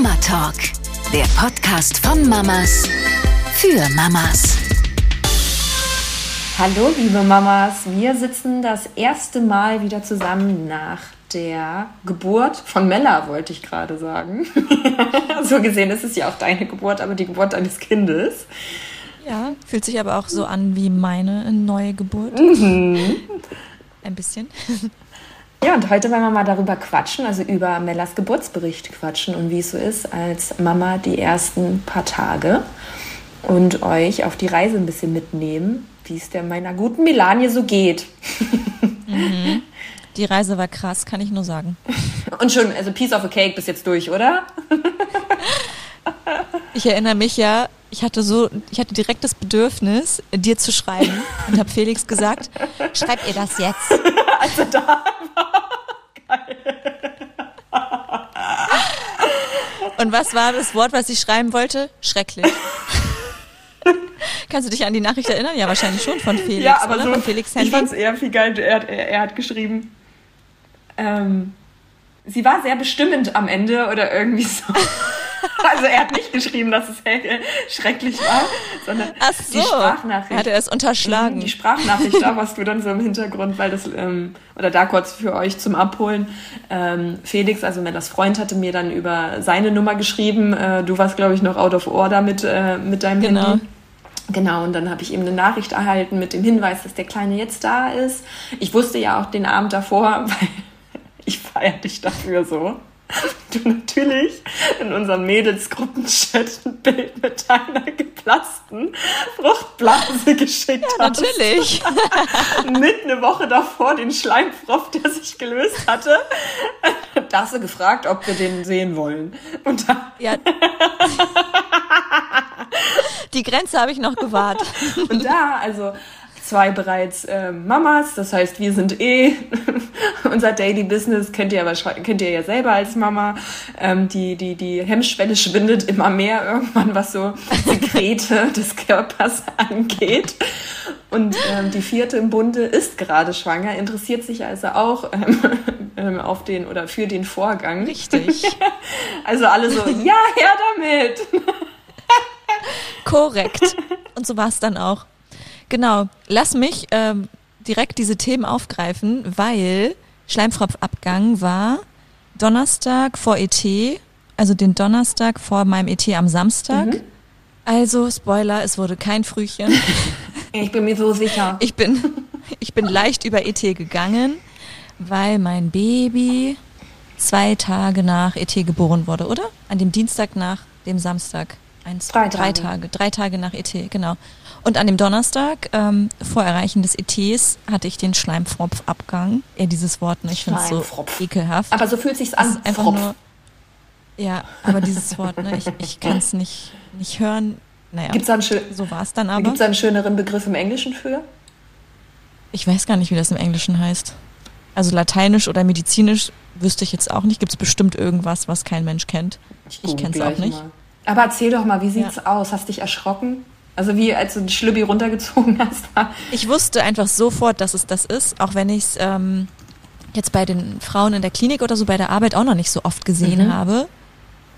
Mama Talk, der Podcast von Mamas für Mamas. Hallo, liebe Mamas. Wir sitzen das erste Mal wieder zusammen nach der Geburt von Mella, wollte ich gerade sagen. so gesehen ist es ja auch deine Geburt, aber die Geburt deines Kindes. Ja, fühlt sich aber auch so an wie meine neue Geburt. Mhm. Ein bisschen. Ja, und heute wollen wir mal darüber quatschen, also über Mellas Geburtsbericht quatschen und wie es so ist als Mama die ersten paar Tage und euch auf die Reise ein bisschen mitnehmen, wie es der meiner guten Melanie so geht. Mhm. Die Reise war krass, kann ich nur sagen. Und schon, also Piece of a Cake bis jetzt durch, oder? Ich erinnere mich ja, ich hatte so, ich hatte direkt das Bedürfnis, dir zu schreiben und habe Felix gesagt, schreib ihr das jetzt. Also da Geil. Und was war das Wort, was ich schreiben wollte? Schrecklich. Kannst du dich an die Nachricht erinnern? Ja, wahrscheinlich schon von Felix. Ja, aber oder? so, von Felix Handy. ich fand es eher viel geil. Er, er, er hat geschrieben, ähm, sie war sehr bestimmend am Ende oder irgendwie so. Also er hat nicht geschrieben, dass es schrecklich war, sondern so. die Sprachnachricht. Hat er es unterschlagen? Mhm, die Sprachnachricht, da warst du dann so im Hintergrund, weil das, ähm, oder da kurz für euch zum Abholen. Ähm, Felix, also Mellas Freund, hatte mir dann über seine Nummer geschrieben. Äh, du warst, glaube ich, noch out of order mit, äh, mit deinem genau. Handy. Genau, und dann habe ich eben eine Nachricht erhalten mit dem Hinweis, dass der Kleine jetzt da ist. Ich wusste ja auch den Abend davor, weil ich feiere dich dafür so du natürlich in unserem Mädelsgruppenchat ein Bild mit deiner geplatzten Fruchtblase geschickt ja, hast. natürlich. mit eine Woche davor den Schleimfropf, der sich gelöst hatte. Da hast du gefragt, ob wir den sehen wollen. Und da ja. Die Grenze habe ich noch gewahrt. Und da, also zwei bereits äh, Mamas, das heißt, wir sind eh unser Daily Business, kennt ihr, aber kennt ihr ja selber als Mama. Ähm, die, die, die Hemmschwelle schwindet immer mehr irgendwann, was so Sekrete des Körpers angeht. Und ähm, die vierte im Bunde ist gerade schwanger, interessiert sich also auch ähm, ähm auf den oder für den Vorgang. Richtig. also alle so, ja, her damit. Korrekt. Und so war es dann auch. Genau. Lass mich ähm, direkt diese Themen aufgreifen, weil Schleimfropfabgang war Donnerstag vor ET, also den Donnerstag vor meinem ET am Samstag. Mhm. Also, Spoiler, es wurde kein Frühchen. Ich bin mir so sicher. Ich bin, ich bin leicht über ET gegangen, weil mein Baby zwei Tage nach ET geboren wurde, oder? An dem Dienstag nach dem Samstag. Eins, drei, drei Tage. Tage. Drei Tage nach ET, genau. Und an dem Donnerstag, ähm, vor Erreichen des ETs, hatte ich den Schleimfropfabgang. Ja, dieses Wort, ne? ich finde es so ekelhaft. Aber so fühlt sich's an. Einfach Fropf. nur. Ja, aber dieses Wort, ne? ich, ich kann es nicht, nicht hören. Naja, gibt's einen so war es dann aber. Gibt es einen schöneren Begriff im Englischen für? Ich weiß gar nicht, wie das im Englischen heißt. Also lateinisch oder medizinisch wüsste ich jetzt auch nicht. Gibt es bestimmt irgendwas, was kein Mensch kennt. Ich, ich kenne es auch nicht. Mal. Aber erzähl doch mal, wie sieht's ja. aus? Hast dich erschrocken? Also wie als du die Schlübbi runtergezogen hast. ich wusste einfach sofort, dass es das ist, auch wenn ich es ähm, jetzt bei den Frauen in der Klinik oder so bei der Arbeit auch noch nicht so oft gesehen mhm. habe,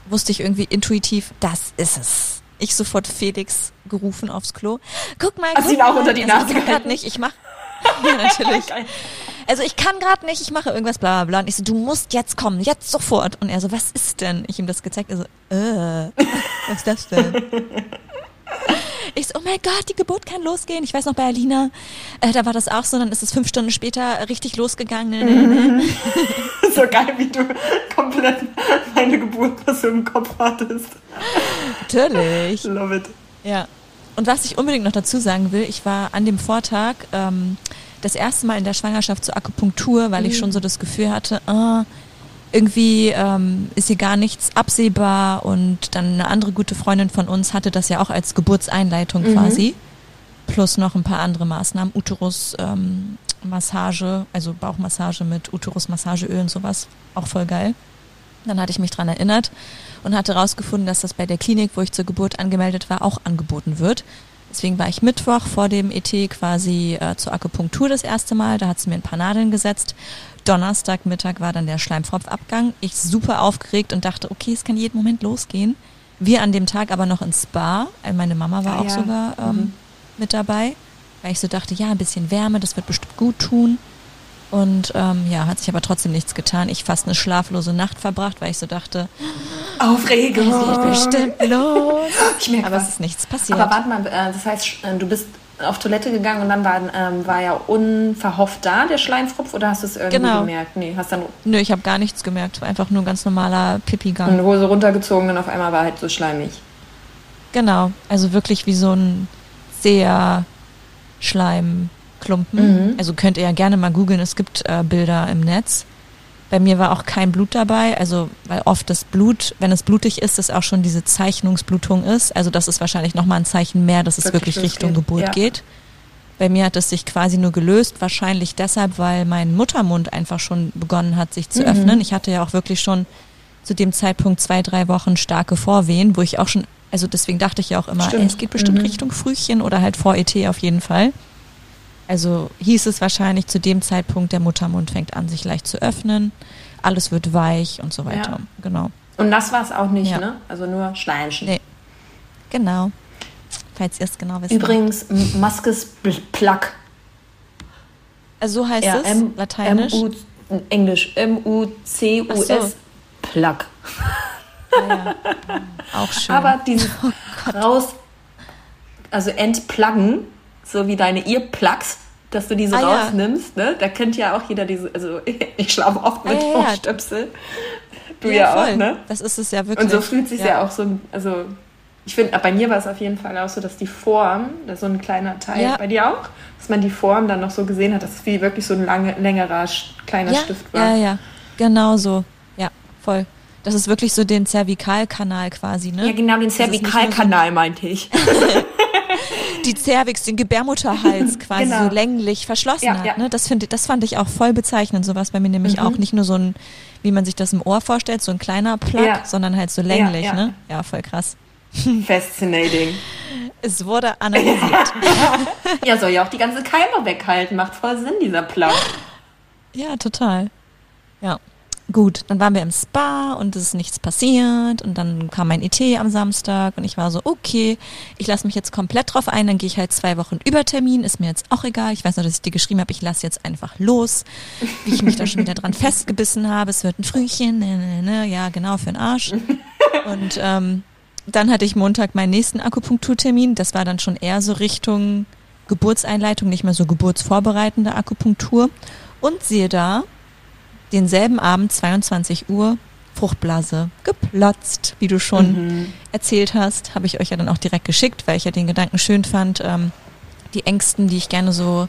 wusste ich irgendwie intuitiv, das ist es. Ich sofort Felix gerufen aufs Klo. Guck mal, guck ihn auch unter die Nase also, Ich gerade nicht, ich mach. ja, natürlich. Also ich kann gerade nicht, ich mache irgendwas bla bla bla. Und ich so, du musst jetzt kommen, jetzt sofort. Und er so, was ist denn? Ich ihm das gezeigt, er so, äh, was ist das denn? Ich so, oh mein Gott, die Geburt kann losgehen. Ich weiß noch bei Alina, äh, da war das auch so, dann ist es fünf Stunden später richtig losgegangen. Mhm. so geil, wie du komplett meine Geburt was im Kopf hattest. Natürlich. Love it. Ja. Und was ich unbedingt noch dazu sagen will, ich war an dem Vortag ähm, das erste Mal in der Schwangerschaft zur Akupunktur, weil mhm. ich schon so das Gefühl hatte, ah, irgendwie ähm, ist hier gar nichts absehbar und dann eine andere gute Freundin von uns hatte das ja auch als Geburtseinleitung mhm. quasi. Plus noch ein paar andere Maßnahmen, Uterus, ähm, Massage, also Bauchmassage mit Uterusmassageöl und sowas, auch voll geil. Dann hatte ich mich dran erinnert und hatte herausgefunden, dass das bei der Klinik, wo ich zur Geburt angemeldet war, auch angeboten wird. Deswegen war ich Mittwoch vor dem ET quasi äh, zur Akupunktur das erste Mal. Da hat sie mir ein paar Nadeln gesetzt. Donnerstagmittag war dann der Schleimfropfabgang. Ich super aufgeregt und dachte, okay, es kann jeden Moment losgehen. Wir an dem Tag aber noch ins Spa. Äh, meine Mama war Ah, auch ja. sogar ähm, Mhm. mit dabei, weil ich so dachte, ja, ein bisschen Wärme, das wird bestimmt gut tun. Und ähm, ja, hat sich aber trotzdem nichts getan. Ich fast eine schlaflose Nacht verbracht, weil ich so dachte, Aufregung. es geht bestimmt los. Ich merke Aber was. es ist nichts passiert. Aber warte mal, äh, das heißt, äh, du bist auf Toilette gegangen und dann war, ähm, war ja unverhofft da der Schleimfropf oder hast du es irgendwie Genau. gemerkt? Nee, hast dann Nö, ich habe gar nichts gemerkt. War einfach nur ein ganz normaler Pipi-Gang. eine Hose runtergezogen und auf einmal war halt so schleimig. Genau, also wirklich wie so ein sehr Schleimklumpen. Mhm. Also könnt ihr ja gerne mal googeln, es gibt äh, Bilder im Netz. Bei mir war auch kein Blut dabei, also weil oft das Blut, wenn es blutig ist, das auch schon diese Zeichnungsblutung ist. Also das ist wahrscheinlich nochmal ein Zeichen mehr, dass es Wirklich wirklich, Richtung losgeht, Geburt ja. geht. Bei mir hat es sich quasi nur gelöst, wahrscheinlich deshalb, weil mein Muttermund einfach schon begonnen hat, sich Mhm. zu öffnen. Ich hatte ja auch wirklich schon zu dem Zeitpunkt zwei, drei Wochen starke Vorwehen, wo ich auch schon, also deswegen dachte ich ja auch immer, ey, es geht bestimmt Mhm. Richtung Frühchen oder halt vor ET auf jeden Fall. Also hieß es wahrscheinlich zu dem Zeitpunkt, der Muttermund fängt an, sich leicht zu öffnen, alles wird weich und so weiter. Ja. Genau. Und das war es auch nicht, Ja. ne? Also nur Schleimchen. Nee. Genau. Falls ihr es genau wisst. Übrigens, M- Maskes Plug. Also so heißt Ja, es, M- lateinisch. M-U, Englisch. M-U-C-U-S. So. Plug. Ah, ja. Auch schön. Aber dieses raus, also entpluggen, so wie deine Earplugs, dass du diese Ah, ja. rausnimmst, ne? Da kennt ja auch jeder diese, also ich schlafe oft mit Ah, ja, ja. Ohrstöpsel. Du ja, auch, voll. ne? Das ist es ja wirklich. Und so fühlt sich ja. auch so, also ich finde, bei mir war es auf jeden Fall auch so, dass die Form, das ist so ein kleiner Teil, Ja. bei dir auch, dass man die Form dann noch so gesehen hat, dass es wie wirklich so ein lange, längerer, kleiner ja, Stift war. ja, ja, genau so. Ja, voll. Das ist wirklich so den Zervikalkanal quasi, ne? Ja, genau, den so- Zervikalkanal meinte ich. die Cervix, den Gebärmutterhals quasi Genau. so länglich verschlossen Ja, hat. ja. Ne? Das, find, das fand ich auch voll bezeichnend. Sowas bei mir nämlich Mhm. auch nicht nur so ein, wie man sich das im Ohr vorstellt, so ein kleiner Plug, Ja. sondern halt so länglich. ja. Ne? ja, voll krass. Fascinating. Es wurde analysiert. Ja, soll ja auch die ganze Keime weghalten. Macht voll Sinn, dieser Plug. ja, total. Ja. Gut, dann waren wir im Spa und es ist nichts passiert und dann kam mein ET am Samstag und ich war so, okay, ich lasse mich jetzt komplett drauf ein, dann gehe ich halt zwei Wochen über Termin, ist mir jetzt auch egal. Ich weiß nur, dass ich dir geschrieben habe, ich lasse jetzt einfach los, wie ich mich da schon wieder dran festgebissen habe, es wird ein Frühchen, ne, ne, ne, ja genau, für den Arsch. Und ähm, dann hatte ich Montag meinen nächsten Akupunkturtermin, das war dann schon eher so Richtung Geburtseinleitung, nicht mehr so geburtsvorbereitende Akupunktur. Und siehe da, denselben Abend, 22 Uhr, Fruchtblase geplatzt, wie du schon Mhm. erzählt hast, habe ich euch ja dann auch direkt geschickt, weil ich ja den Gedanken schön fand, ähm, die Ängsten, die ich gerne so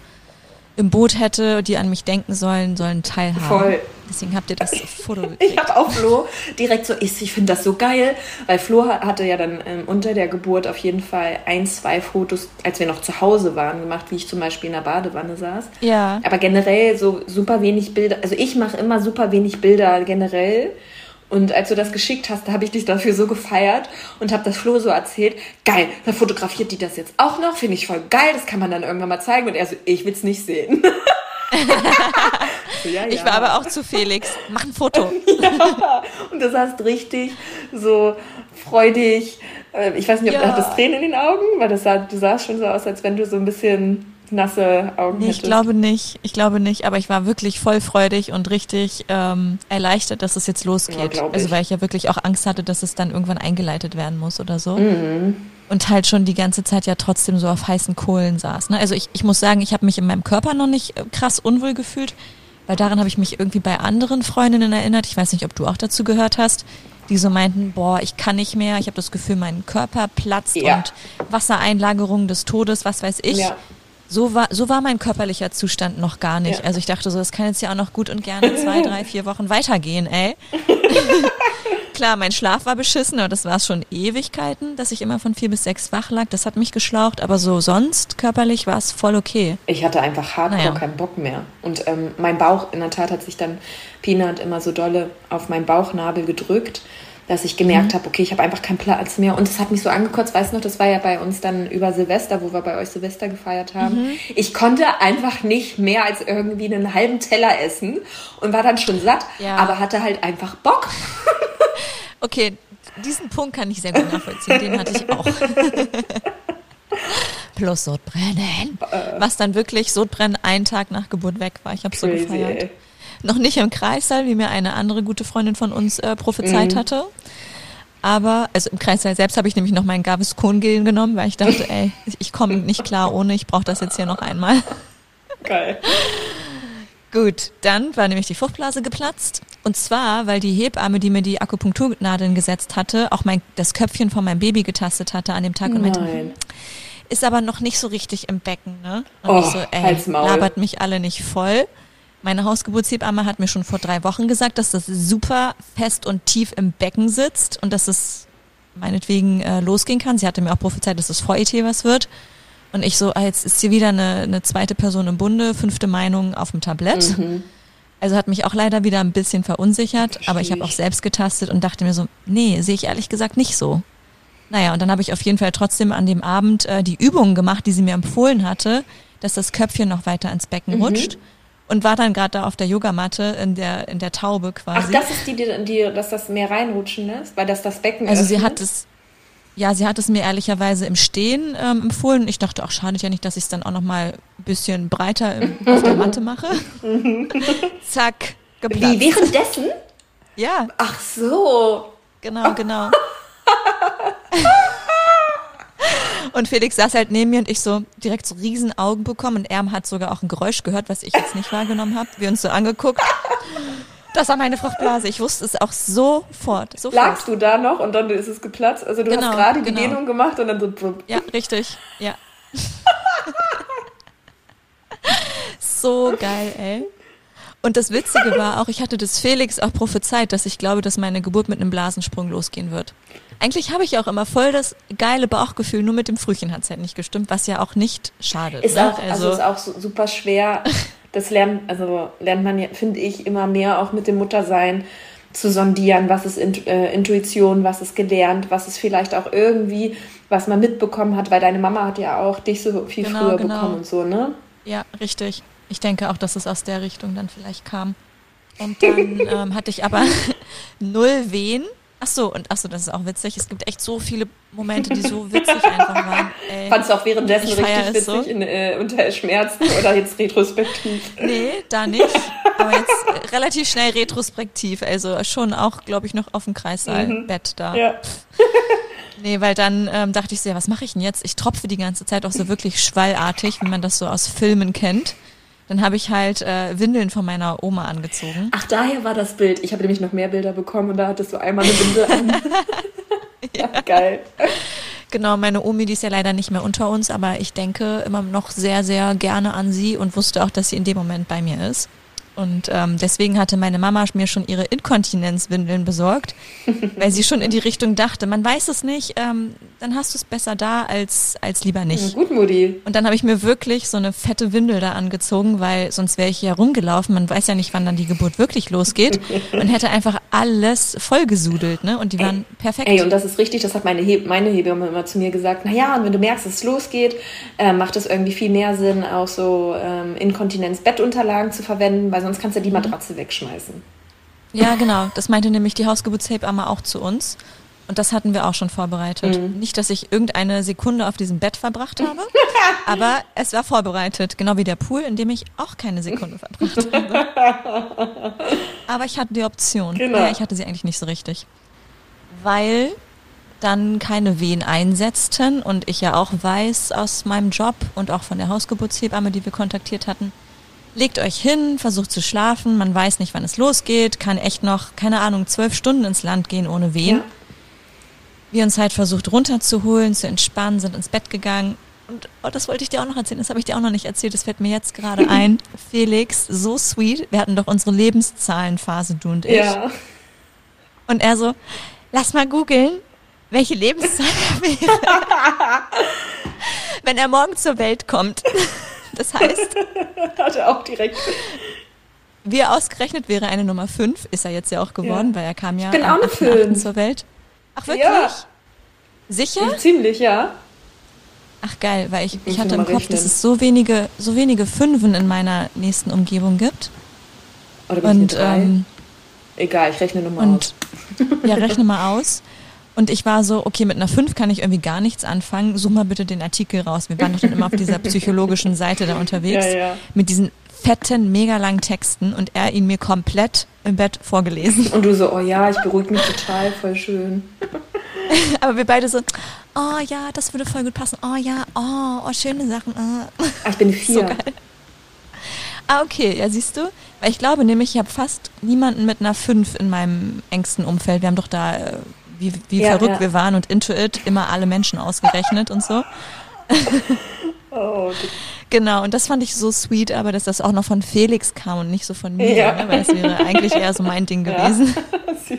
im Boot hätte, die an mich denken sollen, sollen teilhaben. Voll. Deswegen habt ihr das Foto Ich gekriegt. habe auch Flo direkt so, ich, ich finde das so geil, weil Flo ha- hatte ja dann ähm, unter der Geburt auf jeden Fall ein, zwei Fotos, als wir noch zu Hause waren, gemacht, wie ich zum Beispiel in der Badewanne saß. Ja. Aber generell so super wenig Bilder, also ich mache immer super wenig Bilder generell. Und als du das geschickt hast, da habe ich dich dafür so gefeiert und habe das Flo so erzählt. Geil, dann fotografiert die das jetzt auch noch. Finde ich voll geil, das kann man dann irgendwann mal zeigen. Und er so, ich will's nicht sehen. so, ja, Ich ja. war aber auch zu Felix. Mach ein Foto. Ja, und du sahst richtig so freudig. äh, Ich weiß nicht, ob Ja. du hattest Tränen in den Augen, weil das sah, du sahst schon so aus, als wenn du so ein bisschen nasse Augen Nee, hättest. ich glaube nicht. Ich glaube nicht. Aber ich war wirklich voll freudig und richtig ähm, erleichtert, dass es jetzt Ja, losgeht. glaub also weil ich ja wirklich auch Angst hatte, dass es dann irgendwann eingeleitet werden muss oder so. Mhm. Und halt schon die ganze Zeit ja trotzdem so auf heißen Kohlen saß. Ne? Also ich, ich muss sagen, ich habe mich in meinem Körper noch nicht äh, krass unwohl gefühlt, weil daran habe ich mich irgendwie bei anderen Freundinnen erinnert. Ich weiß nicht, ob du auch dazu gehört hast, die so meinten, boah, ich kann nicht mehr, ich habe das Gefühl, mein Körper platzt Ja. und Wassereinlagerung des Todes, was weiß ich. Ja. So war, so war mein körperlicher Zustand noch gar nicht. Ja. Also ich dachte so, das kann jetzt ja auch noch gut und gerne zwei, drei, vier Wochen weitergehen, ey. Klar, mein Schlaf war beschissen, aber das war es schon Ewigkeiten, dass ich immer von vier bis sechs wach lag. Das hat mich geschlaucht, aber so sonst körperlich war es voll okay. Ich hatte einfach hardcore Naja. keinen Bock mehr. Und ähm, mein Bauch, in der Tat, hat sich dann Peanut immer so dolle auf meinen Bauchnabel gedrückt. Dass ich gemerkt mhm. habe, okay, ich habe einfach keinen Platz mehr. Und es hat mich so angekotzt, weißt du noch, das war ja bei uns dann über Silvester, wo wir bei euch Silvester gefeiert haben. Mhm. Ich konnte einfach nicht mehr als irgendwie einen halben Teller essen und war dann schon satt, ja. aber hatte halt einfach Bock. Okay, diesen Punkt kann ich sehr gut nachvollziehen, den hatte ich auch. Plus Sodbrennen. Was dann wirklich Sodbrennen einen Tag nach Geburt weg war. Ich habe so gefeiert. Noch nicht im Kreissaal, wie mir eine andere gute Freundin von uns äh, prophezeit mhm. hatte. Aber, also im Kreissaal selbst habe ich nämlich noch meinen Gaviscon-Gel genommen, weil ich dachte, ey, ich komme nicht klar ohne, ich brauche das jetzt hier noch einmal. Geil. Gut, dann war nämlich die Fruchtblase geplatzt. Und zwar, weil die Hebamme, die mir die Akupunkturnadeln gesetzt hatte, auch mein, das Köpfchen von meinem Baby getastet hatte an dem Tag und meinte, hm, ist aber noch nicht so richtig im Becken, ne? Und oh, ich so, ey, labert mich alle nicht voll. Meine Hausgeburtshebamme hat mir schon vor drei Wochen gesagt, dass das super fest und tief im Becken sitzt und dass es meinetwegen äh, losgehen kann. Sie hatte mir auch prophezeit, dass es vor ET was wird. Und ich so, ah, jetzt ist hier wieder eine, eine zweite Person im Bunde, fünfte Meinung auf dem Tablett. Mhm. Also hat mich auch leider wieder ein bisschen verunsichert, Verstehe aber ich habe auch selbst getastet und dachte mir so, nee, sehe ich ehrlich gesagt nicht so. Naja, und dann habe ich auf jeden Fall trotzdem an dem Abend äh, die Übungen gemacht, die sie mir empfohlen hatte, dass das Köpfchen noch weiter ins Becken mhm. rutscht und war dann gerade da auf der Yogamatte in der in der Taube quasi. Ach, das ist die, die, die dass das mehr reinrutschen lässt, weil das das Becken Also öffnet? sie hat es ja, sie hat es mir ehrlicherweise im Stehen ähm, empfohlen. Ich dachte, auch schadet ja nicht, dass ich es dann auch noch mal ein bisschen breiter im, auf der Matte mache. Zack, geplatzt. Wie, währenddessen? Ja. Ach so. Genau, genau. Und Felix saß halt neben mir und ich so direkt so riesen Augen bekommen und er hat sogar auch ein Geräusch gehört, was ich jetzt nicht wahrgenommen habe. Wir uns so angeguckt. Das war meine Fruchtblase. Ich wusste es auch sofort. sofort. Lagst du da noch und dann ist es geplatzt? Also du genau, hast gerade die genau. Dehnung gemacht und dann so. Ja, richtig. Ja. so geil, ey. Und das Witzige war auch, ich hatte das Felix auch prophezeit, dass ich glaube, dass meine Geburt mit einem Blasensprung losgehen wird. Eigentlich habe ich auch immer voll das geile Bauchgefühl, nur mit dem Frühchen hat es halt nicht gestimmt, was ja auch nicht schadet. Ist ne? auch, also, also ist auch super schwer das lernt, also lernt man ja, finde ich, immer mehr auch mit dem Muttersein zu sondieren, was ist äh, Intuition, was ist gelernt, was ist vielleicht auch irgendwie, was man mitbekommen hat, weil deine Mama hat ja auch dich so viel genau, früher genau. bekommen und so, ne? Ja, richtig. Ich denke auch, dass es aus der Richtung dann vielleicht kam. Und dann ähm, hatte ich aber null Wehen Ach so, und ach so, das ist auch witzig. Es gibt echt so viele Momente, die so witzig einfach waren. Ey. Fandst du auch währenddessen ich richtig witzig so. in, äh, unter Schmerzen oder jetzt retrospektiv? Nee, da nicht. Aber jetzt äh, relativ schnell retrospektiv. Also schon auch, glaube ich, noch auf dem Kreissaalbett mhm. da. Ja. Nee, weil dann ähm, dachte ich so, ja, was mache ich denn jetzt? Ich tropfe die ganze Zeit auch so wirklich schwallartig, wie man das so aus Filmen kennt. Dann habe ich halt äh, Windeln von meiner Oma angezogen. Ach, daher war das Bild. Ich habe nämlich noch mehr Bilder bekommen und da hattest du einmal eine Windel an. ja. Geil. Genau, meine Omi, die ist ja leider nicht mehr unter uns, aber ich denke immer noch sehr, sehr gerne an sie und wusste auch, dass sie in dem Moment bei mir ist. Und ähm, deswegen hatte meine Mama mir schon ihre Inkontinenzwindeln besorgt, weil sie schon in die Richtung dachte, man weiß es nicht, ähm, dann hast du es besser da als, als lieber nicht. Ja, gut, Mutti. Und dann habe ich mir wirklich so eine fette Windel da angezogen, weil sonst wäre ich ja rumgelaufen. Man weiß ja nicht, wann dann die Geburt wirklich losgeht. und hätte einfach alles vollgesudelt, ne? Und die waren ey, perfekt. Ey, und das ist richtig, das hat meine, He meine Hebamme immer zu mir gesagt. Naja, und wenn du merkst, dass es losgeht, äh, macht es irgendwie viel mehr Sinn, auch so ähm, Inkontinenz-Bettunterlagen zu verwenden, weil sonst kannst du die mhm. Matratze wegschmeißen. Ja, genau. Das meinte nämlich die Hausgeburtshebamme auch zu uns. Und das hatten wir auch schon vorbereitet. Mhm. Nicht, dass ich irgendeine Sekunde auf diesem Bett verbracht habe, aber es war vorbereitet. Genau wie der Pool, in dem ich auch keine Sekunde verbracht habe. Aber ich hatte die Option. Genau. Ja, ich hatte sie eigentlich nicht so richtig. Weil dann keine Wehen einsetzten und ich ja auch weiß aus meinem Job und auch von der Hausgeburtshebamme, die wir kontaktiert hatten, legt euch hin, versucht zu schlafen, man weiß nicht, wann es losgeht, kann echt noch, keine Ahnung, zwölf Stunden ins Land gehen ohne Wehen. Ja wir uns halt versucht runterzuholen, zu entspannen, sind ins Bett gegangen. Und oh, das wollte ich dir auch noch erzählen, das habe ich dir auch noch nicht erzählt, das fällt mir jetzt gerade ein. Felix, so sweet, wir hatten doch unsere Lebenszahlenphase, du und ich. Ja. Und er so, lass mal googeln, welche Lebenszahl er wäre. Wenn er morgen zur Welt kommt. Das heißt. Hat er auch direkt. wie ausgerechnet wäre eine Nummer 5, ist er jetzt ja auch geworden, ja. weil er kam ja ich bin am auch eine 8. zur Welt. Ach wirklich? Ja. Sicher? Ziemlich, ja. Ach geil, weil ich, ich, hatte im Kopf, rechnen. dass es so wenige, so wenige Fünfen in meiner nächsten Umgebung gibt. Oder und, ähm, Egal, ich rechne nochmal aus. Ja, rechne mal aus. Und ich war so, okay, mit einer 5 kann ich irgendwie gar nichts anfangen. Such mal bitte den Artikel raus. Wir waren doch dann immer auf dieser psychologischen Seite da unterwegs. Ja, ja. Mit diesen fetten, mega langen Texten und er ihn mir komplett im Bett vorgelesen. Und du so, oh ja, ich beruhige mich total, voll schön. Aber wir beide so, oh ja, das würde voll gut passen. Oh ja, oh, oh schöne Sachen. Oh. Ah, ich bin vier. So geil. Ah, okay, ja, siehst du? Weil ich glaube nämlich, ich habe fast niemanden mit einer 5 in meinem engsten Umfeld. Wir haben doch da, äh, wie, wie ja, verrückt ja. wir waren und Intuit immer alle Menschen ausgerechnet und so. Oh, genau, und das fand ich so sweet, aber dass das auch noch von Felix kam und nicht so von mir, ja. ne? weil es wäre eigentlich eher so mein Ding gewesen. Ja.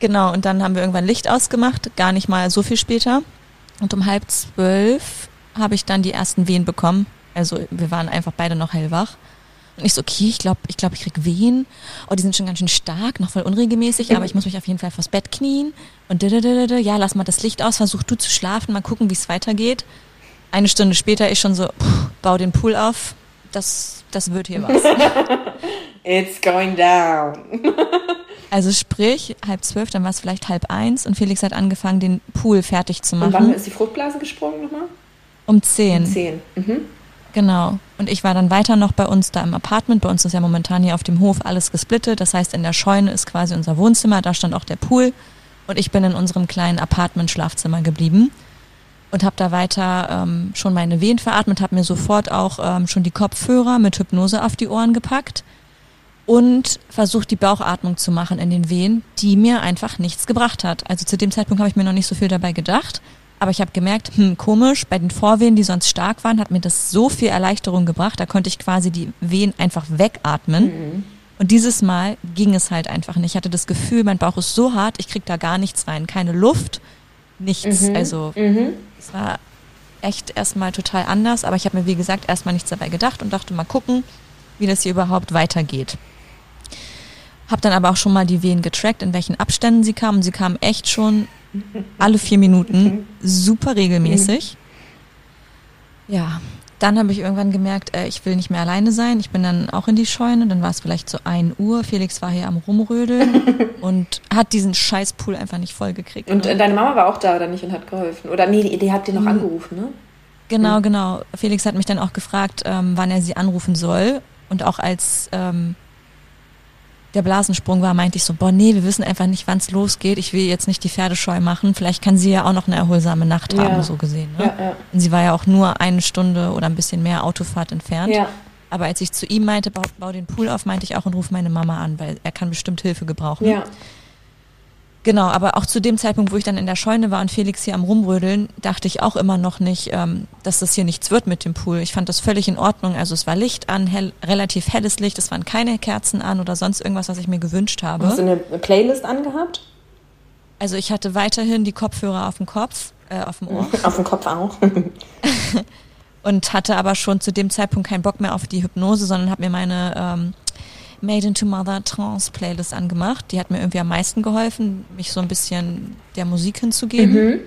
genau, und dann haben wir irgendwann Licht ausgemacht, gar nicht mal so viel später. Und um halb zwölf habe ich dann die ersten Wehen bekommen. Also wir waren einfach beide noch hellwach. Und ich so, okay, ich glaube, ich, glaub, ich krieg Wehen. Oh, die sind schon ganz schön stark, noch voll unregelmäßig, aber ich muss mich auf jeden Fall vors Bett knien. Und ja, lass mal das Licht aus, versuch du zu schlafen, mal gucken, wie es weitergeht. Eine Stunde später ich schon so, pff, bau den Pool auf, das, das wird hier was. It's going down. also sprich, halb zwölf, dann war es vielleicht halb eins und Felix hat angefangen, den Pool fertig zu machen. Und wann ist die Fruchtblase gesprungen nochmal? Um zehn. Um zehn. Mhm. Genau. Und ich war dann weiter noch bei uns da im Apartment. Bei uns ist ja momentan hier auf dem Hof alles gesplittet. Das heißt, in der Scheune ist quasi unser Wohnzimmer. Da stand auch der Pool. Und ich bin in unserem kleinen Apartment-Schlafzimmer geblieben und habe da weiter ähm, schon meine Wehen veratmet, habe mir sofort auch ähm, schon die Kopfhörer mit Hypnose auf die Ohren gepackt und versucht die Bauchatmung zu machen in den Wehen, die mir einfach nichts gebracht hat. Also zu dem Zeitpunkt habe ich mir noch nicht so viel dabei gedacht aber ich habe gemerkt, hm, komisch, bei den Vorwehen, die sonst stark waren, hat mir das so viel Erleichterung gebracht. Da konnte ich quasi die Wehen einfach wegatmen. Mhm. Und dieses Mal ging es halt einfach nicht. Ich hatte das Gefühl, mein Bauch ist so hart, ich krieg da gar nichts rein. Keine Luft, nichts. Mhm. Also mhm. Es war echt erstmal total anders. Aber ich habe mir, wie gesagt, erstmal nichts dabei gedacht und dachte mal gucken, wie das hier überhaupt weitergeht. Hab dann aber auch schon mal die Wehen getrackt, in welchen Abständen sie kamen. Sie kamen echt schon alle vier Minuten, super regelmäßig. Ja, dann habe ich irgendwann gemerkt, äh, ich will nicht mehr alleine sein. Ich bin dann auch in die Scheune. Dann war es vielleicht so ein Uhr. Felix war hier am Rumrödeln und hat diesen Scheißpool einfach nicht vollgekriegt. Und ne? deine Mama war auch da oder nicht und hat geholfen? Oder nee, die, die hat dir noch hm. angerufen, ne? Genau, hm. genau. Felix hat mich dann auch gefragt, ähm, wann er sie anrufen soll. Und auch als ähm, der Blasensprung war, meinte ich so, boah, nee, wir wissen einfach nicht, wann es losgeht. Ich will jetzt nicht die Pferde scheu machen. Vielleicht kann sie ja auch noch eine erholsame Nacht haben, ja. so gesehen. Ne? Ja, ja. Und sie war ja auch nur eine Stunde oder ein bisschen mehr Autofahrt entfernt. Ja. Aber als ich zu ihm meinte, bau, bau den Pool auf, meinte ich auch und ruf meine Mama an, weil er kann bestimmt Hilfe gebrauchen. Ja. Genau, aber auch zu dem Zeitpunkt, wo ich dann in der Scheune war und Felix hier am Rumrödeln, dachte ich auch immer noch nicht, ähm, dass das hier nichts wird mit dem Pool. Ich fand das völlig in Ordnung. Also es war Licht an, hell, relativ helles Licht, es waren keine Kerzen an oder sonst irgendwas, was ich mir gewünscht habe. Hast du eine Playlist angehabt? Also ich hatte weiterhin die Kopfhörer auf dem Kopf, äh, auf dem Ohr. auf dem Kopf auch. und hatte aber schon zu dem Zeitpunkt keinen Bock mehr auf die Hypnose, sondern habe mir meine ähm, Made into Mother Trance Playlist angemacht. Die hat mir irgendwie am meisten geholfen, mich so ein bisschen der Musik hinzugeben. Mhm.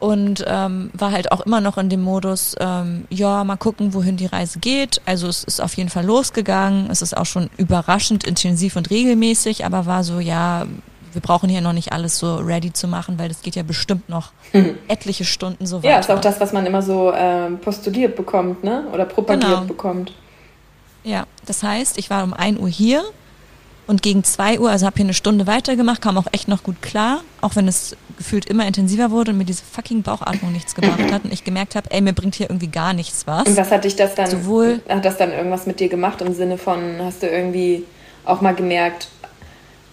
Und ähm, war halt auch immer noch in dem Modus, ähm, ja, mal gucken, wohin die Reise geht. Also es ist auf jeden Fall losgegangen. Es ist auch schon überraschend intensiv und regelmäßig, aber war so, ja, wir brauchen hier noch nicht alles so ready zu machen, weil das geht ja bestimmt noch mhm. etliche Stunden so weiter. Ja, ist auch das, was man immer so ähm, postuliert bekommt, ne? Oder propagiert genau. bekommt. Ja, das heißt, ich war um 1 Uhr hier und gegen 2 Uhr, also habe hier eine Stunde weitergemacht, kam auch echt noch gut klar, auch wenn es gefühlt immer intensiver wurde und mir diese fucking Bauchatmung nichts gebracht hat und ich gemerkt habe, ey, mir bringt hier irgendwie gar nichts was. Und was hat dich das dann, Sowohl, hat das dann irgendwas mit dir gemacht im Sinne von, hast du irgendwie auch mal gemerkt,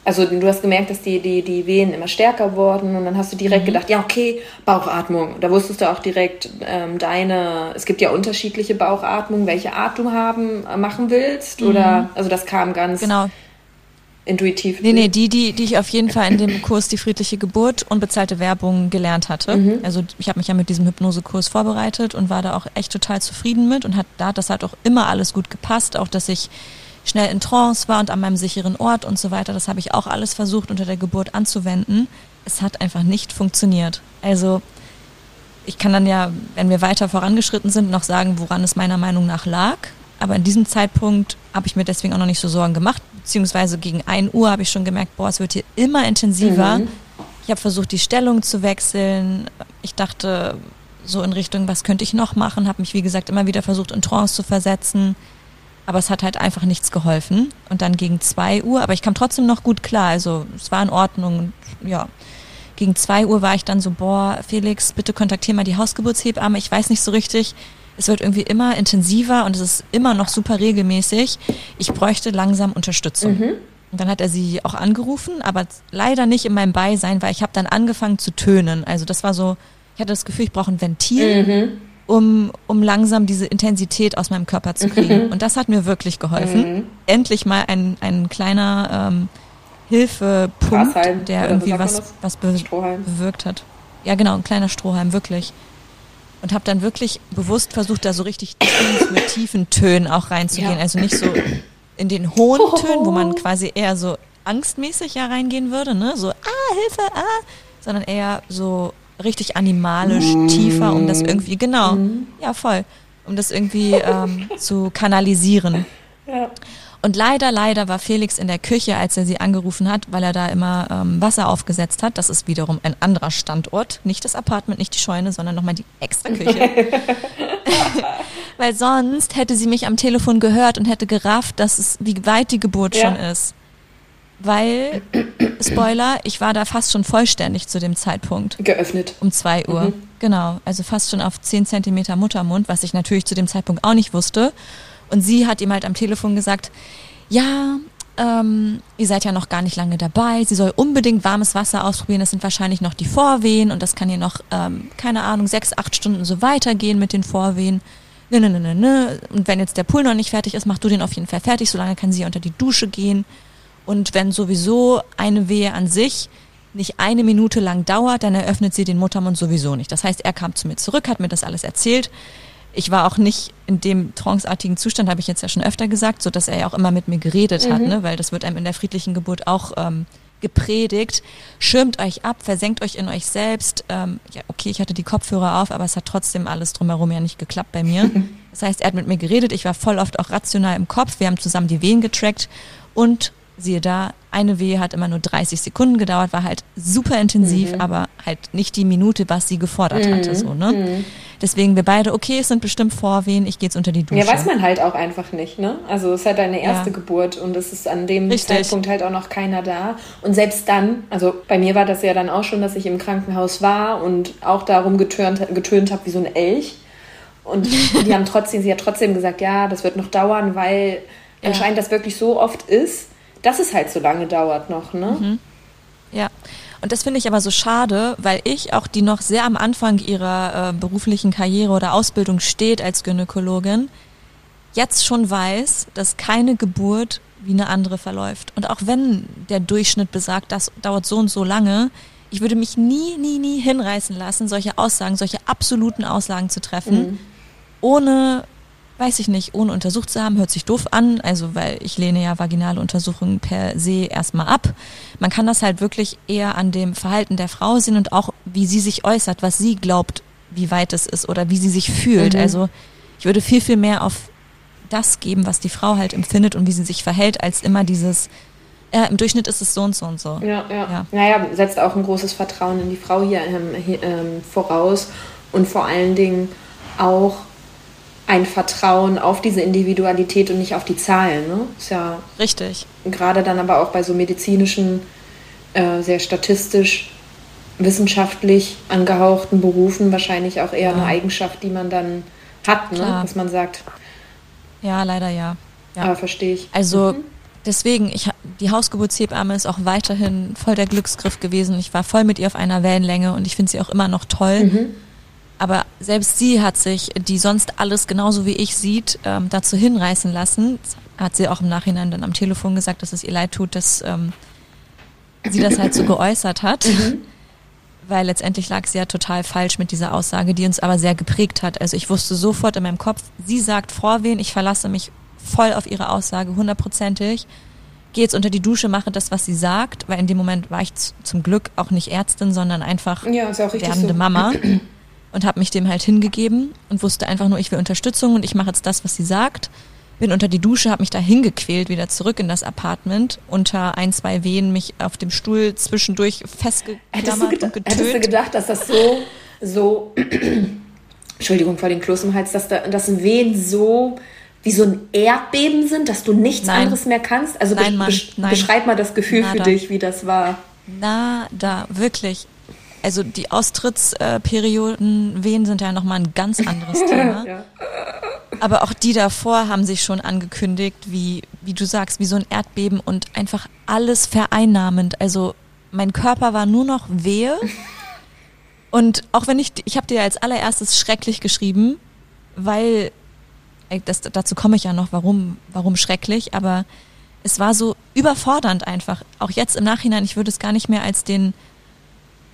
also du hast gemerkt, dass die, die, die Wehen immer stärker wurden und dann hast du direkt mhm. gedacht, ja, okay, Bauchatmung. Da wusstest du auch direkt ähm, deine, es gibt ja unterschiedliche Bauchatmungen, welche Art du haben, äh, machen willst. Mhm. Oder also das kam ganz. Genau. intuitiv? Nee, nee, die, die, die ich auf jeden Fall in dem Kurs Die friedliche Geburt und bezahlte Werbung gelernt hatte. Mhm. Also ich habe mich ja mit diesem Hypnosekurs vorbereitet und war da auch echt total zufrieden mit und hat, da hat das halt auch immer alles gut gepasst, auch dass ich schnell in Trance war und an meinem sicheren Ort und so weiter. Das habe ich auch alles versucht unter der Geburt anzuwenden. Es hat einfach nicht funktioniert. Also ich kann dann ja, wenn wir weiter vorangeschritten sind, noch sagen, woran es meiner Meinung nach lag. Aber in diesem Zeitpunkt habe ich mir deswegen auch noch nicht so Sorgen gemacht. Beziehungsweise gegen 1 Uhr habe ich schon gemerkt, boah, es wird hier immer intensiver. Mhm. Ich habe versucht, die Stellung zu wechseln. Ich dachte so in Richtung, was könnte ich noch machen? Habe mich, wie gesagt, immer wieder versucht, in Trance zu versetzen. Aber es hat halt einfach nichts geholfen. Und dann gegen 2 Uhr, aber ich kam trotzdem noch gut klar. Also es war in Ordnung. Und, ja, gegen 2 Uhr war ich dann so, boah, Felix, bitte kontaktiere mal die Hausgeburtshebamme. Ich weiß nicht so richtig. Es wird irgendwie immer intensiver und es ist immer noch super regelmäßig. Ich bräuchte langsam Unterstützung. Mhm. Und dann hat er sie auch angerufen, aber leider nicht in meinem Beisein, weil ich habe dann angefangen zu tönen. Also das war so, ich hatte das Gefühl, ich brauche ein Ventil, Mhm. Um, um langsam diese Intensität aus meinem Körper zu kriegen. Und das hat mir wirklich geholfen. Mhm. Endlich mal ein, ein kleiner ähm, Hilfepunkt, Grashalm, der irgendwie was, was be Strohhalm. bewirkt hat. Ja, genau, ein kleiner Strohhalm, wirklich. Und habe dann wirklich bewusst versucht, da so richtig tief mit tiefen Tönen auch reinzugehen. Ja. Also nicht so in den hohen Tönen, wo man quasi eher so angstmäßig ja reingehen würde, ne? So, ah, Hilfe, ah, sondern eher so richtig animalisch tiefer, um das irgendwie, genau, ja voll, um das irgendwie ähm, zu kanalisieren. Ja. Und leider, leider war Felix in der Küche, als er sie angerufen hat, weil er da immer ähm, Wasser aufgesetzt hat. Das ist wiederum ein anderer Standort. Nicht das Apartment, nicht die Scheune, sondern nochmal die extra Küche. weil sonst hätte sie mich am Telefon gehört und hätte gerafft, dass es, wie weit die Geburt Ja. schon ist. Weil, Spoiler, ich war da fast schon vollständig zu dem Zeitpunkt. Geöffnet. Um zwei Uhr. Mhm. Genau. Also fast schon auf 10 Zentimeter Muttermund, was ich natürlich zu dem Zeitpunkt auch nicht wusste. Und sie hat ihm halt am Telefon gesagt, ja, ähm, ihr seid ja noch gar nicht lange dabei. Sie soll unbedingt warmes Wasser ausprobieren. Das sind wahrscheinlich noch die Vorwehen und das kann ihr noch, ähm, keine Ahnung, sechs, acht Stunden so weitergehen mit den Vorwehen. Ne, ne, ne, ne, ne. Und wenn jetzt der Pool noch nicht fertig ist, mach du den auf jeden Fall fertig. Solange kann sie unter die Dusche gehen. Und wenn sowieso eine Wehe an sich nicht eine Minute lang dauert, dann eröffnet sie den Muttermund sowieso nicht. Das heißt, er kam zu mir zurück, hat mir das alles erzählt. Ich war auch nicht in dem tranceartigen Zustand, habe ich jetzt ja schon öfter gesagt, so dass er ja auch immer mit mir geredet hat, ne? weil das wird einem in der friedlichen Geburt auch ähm, gepredigt. Schirmt euch ab, versenkt euch in euch selbst. Ähm, ja, okay, ich hatte die Kopfhörer auf, aber es hat trotzdem alles drumherum ja nicht geklappt bei mir. Das heißt, er hat mit mir geredet, ich war voll oft auch rational im Kopf, wir haben zusammen die Wehen getrackt und siehe da, eine Wehe hat immer nur 30 Sekunden gedauert, war halt super intensiv, aber halt nicht die Minute, was sie gefordert hatte, so, ne? Deswegen wir beide, okay, es sind bestimmt Vorwehen, ich gehe jetzt unter die Dusche. Ja, weiß man halt auch einfach nicht, ne? Also es ist halt deine erste Ja. Geburt und es ist an dem Richtig. Zeitpunkt halt auch noch keiner da. Und selbst dann, also bei mir war das ja dann auch schon, dass ich im Krankenhaus war und auch darum getönt, getönt habe wie so ein Elch. Und die haben trotzdem, sie hat trotzdem gesagt, ja, das wird noch dauern, weil Ja. anscheinend das wirklich so oft ist, dass es halt so lange dauert noch, ne? Mhm. Ja, und das finde ich aber so schade, weil ich auch, die noch sehr am Anfang ihrer äh, beruflichen Karriere oder Ausbildung steht als Gynäkologin, jetzt schon weiß, dass keine Geburt wie eine andere verläuft. Und auch wenn der Durchschnitt besagt, das dauert so und so lange, ich würde mich nie, nie, nie hinreißen lassen, solche Aussagen, solche absoluten Aussagen zu treffen, ohne, weiß ich nicht, ohne untersucht zu haben, hört sich doof an, also weil ich lehne ja vaginale Untersuchungen per se erstmal ab. Man kann das halt wirklich eher an dem Verhalten der Frau sehen und auch, wie sie sich äußert, was sie glaubt, wie weit es ist oder wie sie sich fühlt. Mhm. Also ich würde viel, viel mehr auf das geben, was die Frau halt empfindet und wie sie sich verhält, als immer dieses, ja, im Durchschnitt ist es so und so und so. Ja, ja. Ja. Naja, setzt auch ein großes Vertrauen in die Frau hier, ähm, hier ähm, voraus und vor allen Dingen auch ein Vertrauen auf diese Individualität und nicht auf die Zahlen. Ne? Ist ja Richtig. gerade dann aber auch bei so medizinischen, äh, sehr statistisch, wissenschaftlich angehauchten Berufen wahrscheinlich auch eher Ja. eine Eigenschaft, die man dann hat, ne? Klar. dass man sagt, Ja, leider ja. ja. aber verstehe ich. Also deswegen, ich, die Hausgeburtshebamme ist auch weiterhin voll der Glücksgriff gewesen. Ich war voll mit ihr auf einer Wellenlänge und ich finde sie auch immer noch toll. Mhm. Aber selbst sie hat sich, die sonst alles genauso wie ich sieht, ähm, dazu hinreißen lassen. hat sie auch im Nachhinein dann am Telefon gesagt, dass es ihr leid tut, dass ähm, sie das halt so geäußert hat. Mhm. Weil letztendlich lag sie ja total falsch mit dieser Aussage, die uns aber sehr geprägt hat. Also ich wusste sofort in meinem Kopf, sie sagt vor wen, ich verlasse mich voll auf ihre Aussage, hundertprozentig. Gehe jetzt unter die Dusche, mache das, was sie sagt, weil in dem Moment war ich zum Glück auch nicht Ärztin, sondern einfach ja, werdende so. Mama und habe mich dem halt hingegeben und wusste einfach nur, ich will Unterstützung und ich mache jetzt das, was sie sagt bin unter die Dusche, habe mich da hingequält, wieder zurück in das Apartment, unter ein, zwei Wehen mich auf dem Stuhl zwischendurch festgeklammert und getötet. Hättest du gedacht, dass das so, so, Entschuldigung vor den Kloß im Hals, dass, da, dass Wehen so wie so ein Erdbeben sind, dass du nichts nein. anderes mehr kannst? Also nein, Mann, besch nein. beschreib mal das Gefühl Nada. für dich, wie das war. Na, da, wirklich. Also die Austrittsperioden, Wehen sind ja nochmal ein ganz anderes Thema. ja. Aber auch die davor haben sich schon angekündigt, wie, wie du sagst, wie so ein Erdbeben und einfach alles vereinnahmend. Also mein Körper war nur noch Wehe. Und auch wenn ich, ich habe dir als allererstes schrecklich geschrieben, weil, das, dazu komme ich ja noch, warum, warum schrecklich, aber es war so überfordernd einfach. Auch jetzt im Nachhinein, ich würde es gar nicht mehr als den,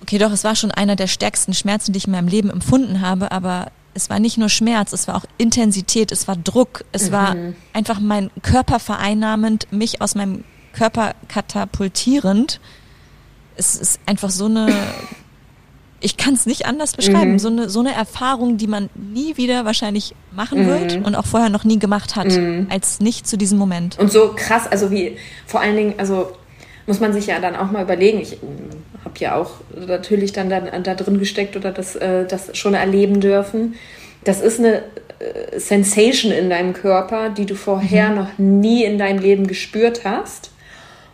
okay, doch, es war schon einer der stärksten Schmerzen, die ich in meinem Leben empfunden habe, aber es war nicht nur Schmerz, es war auch Intensität, es war Druck, es mhm. war einfach mein Körper vereinnahmend, mich aus meinem Körper katapultierend. Es ist einfach so eine, ich kann es nicht anders beschreiben, mhm. so, eine, so eine Erfahrung, die man nie wieder wahrscheinlich machen mhm. wird und auch vorher noch nie gemacht hat, mhm. als nicht zu diesem Moment. Und so krass, also wie vor allen Dingen, also muss man sich ja dann auch mal überlegen. Ich habe ja auch natürlich dann da, da drin gesteckt oder das, äh, das schon erleben dürfen. Das ist eine äh, Sensation in deinem Körper, die du vorher mhm. noch nie in deinem Leben gespürt hast.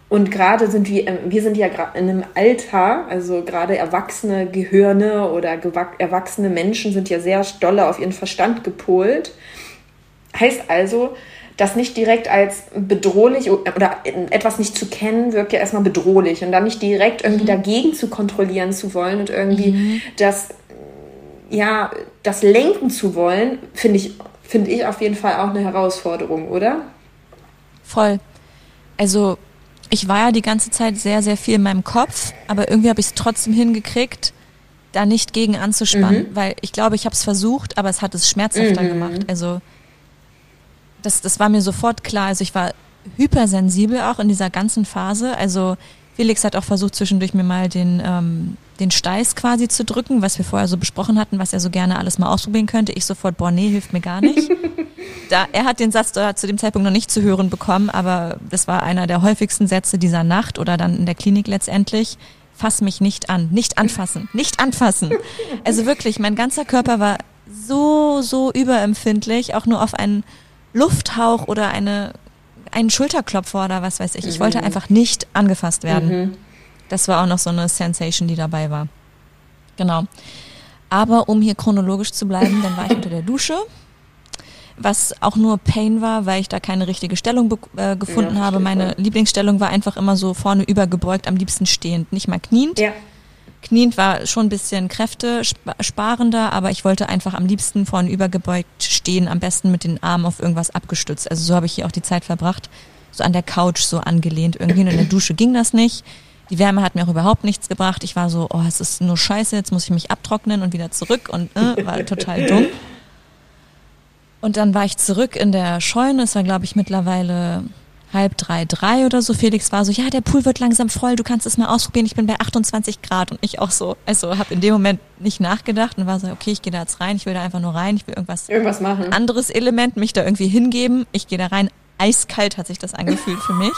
Und gerade sind wir, äh, wir sind ja gerade in einem Alter, also gerade erwachsene Gehirne oder erwachsene Menschen sind ja sehr dolle auf ihren Verstand gepolt. Heißt also, das nicht direkt als bedrohlich oder etwas nicht zu kennen, wirkt ja erstmal bedrohlich und dann nicht direkt irgendwie mhm. dagegen zu kontrollieren zu wollen und irgendwie mhm. das, ja, das lenken zu wollen, finde ich, finde ich auf jeden Fall auch eine Herausforderung, oder? Voll. Also, ich war ja die ganze Zeit sehr, sehr viel in meinem Kopf, aber irgendwie habe ich es trotzdem hingekriegt, da nicht gegen anzuspannen, mhm. weil ich glaube, ich habe es versucht, aber es hat es schmerzhafter mhm. gemacht. Also, das, das war mir sofort klar. Also ich war hypersensibel auch in dieser ganzen Phase. Also Felix hat auch versucht, zwischendurch mir mal den, ähm, den Steiß quasi zu drücken, was wir vorher so besprochen hatten, was er so gerne alles mal ausprobieren könnte. Ich sofort, boah, nee, hilft mir gar nicht. da, er hat den Satz da zu dem Zeitpunkt noch nicht zu hören bekommen, aber das war einer der häufigsten Sätze dieser Nacht oder dann in der Klinik letztendlich. Fass mich nicht an, nicht anfassen, nicht anfassen. Also wirklich, mein ganzer Körper war so, so überempfindlich, auch nur auf einen Lufthauch oder eine, einen Schulterklopfer oder was weiß ich. Ich mhm. wollte einfach nicht angefasst werden. Mhm. Das war auch noch so eine Sensation, die dabei war. Genau. Aber um hier chronologisch zu bleiben, dann war ich unter der Dusche, was auch nur Pain war, weil ich da keine richtige Stellung äh, gefunden ja, habe. Meine Lieblingsstellung war einfach immer so vorne übergebeugt, am liebsten stehend, nicht mal kniend. Ja. Kniend war schon ein bisschen kräftesparender, aber ich wollte einfach am liebsten vorn übergebeugt stehen, am besten mit den Armen auf irgendwas abgestützt. Also so habe ich hier auch die Zeit verbracht, so an der Couch so angelehnt. Irgendwie in der Dusche ging das nicht. Die Wärme hat mir auch überhaupt nichts gebracht. Ich war so, oh, es ist nur scheiße, jetzt muss ich mich abtrocknen und wieder zurück und äh, war total dumm. Und dann war ich zurück in der Scheune. Es war, glaube ich, mittlerweile halb drei, drei oder so. Felix war so, ja, der Pool wird langsam voll, du kannst es mal ausprobieren, ich bin bei 28 Grad und ich auch so, also habe in dem Moment nicht nachgedacht und war so, okay, ich gehe da jetzt rein, ich will da einfach nur rein, ich will irgendwas, irgendwas machen. anderes Element, mich da irgendwie hingeben, ich gehe da rein, eiskalt hat sich das angefühlt für mich.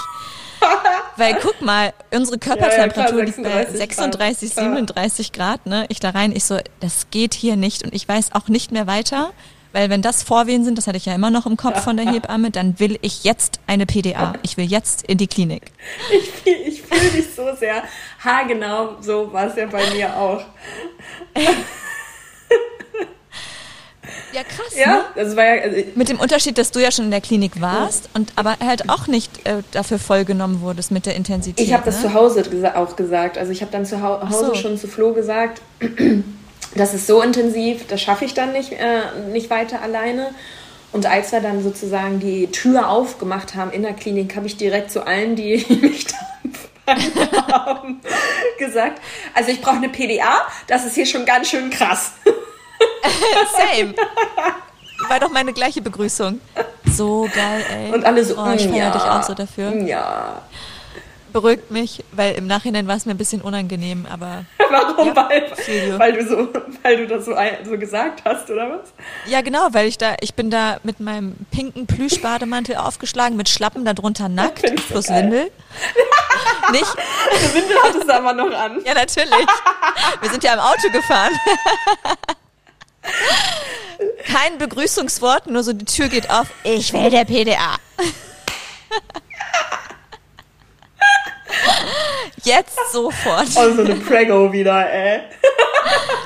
Weil guck mal, unsere Körpertemperatur ja, ja, liegt bei 36, Grad. 37 Grad, ne? Ich da rein, ich so, das geht hier nicht und ich weiß auch nicht mehr weiter. Weil wenn das Vorwehen sind, das hatte ich ja immer noch im Kopf von der Hebamme, dann will ich jetzt eine PDA. Ich will jetzt in die Klinik. Ich, ich fühle dich so sehr. Haargenau, so war es ja bei mir auch. Ja, krass. Ja, ne? das war ja, also mit dem Unterschied, dass du ja schon in der Klinik warst und aber halt auch nicht äh, dafür vollgenommen wurdest mit der Intensität. Ich habe das ne? zu Hause auch gesagt. Also ich habe dann zu Hause so. schon zu Flo gesagt, das ist so intensiv, das schaffe ich dann nicht, äh, nicht weiter alleine. Und als wir dann sozusagen die Tür aufgemacht haben in der Klinik, habe ich direkt zu allen, die mich da haben, gesagt, also ich brauche eine PDA, das ist hier schon ganz schön krass. Same. War doch meine gleiche Begrüßung. So geil, ey. Und alle so, oh, ich mm, feiere ja, dich auch so dafür. Ja. Beruhigt mich, weil im Nachhinein war es mir ein bisschen unangenehm, aber Warum? Ja, weil, weil, du so, weil du das so, so gesagt hast, oder was? ja genau, weil ich da, ich bin da mit meinem pinken Plüschbademantel aufgeschlagen, mit Schlappen darunter nackt, so plus geil. Windel. Nicht? Die Windel hattest du aber noch an. Ja, natürlich. Wir sind ja im Auto gefahren. Kein Begrüßungswort, nur so die Tür geht auf. Ich will der PDA. Jetzt sofort. Oh, so eine Prego wieder, ey.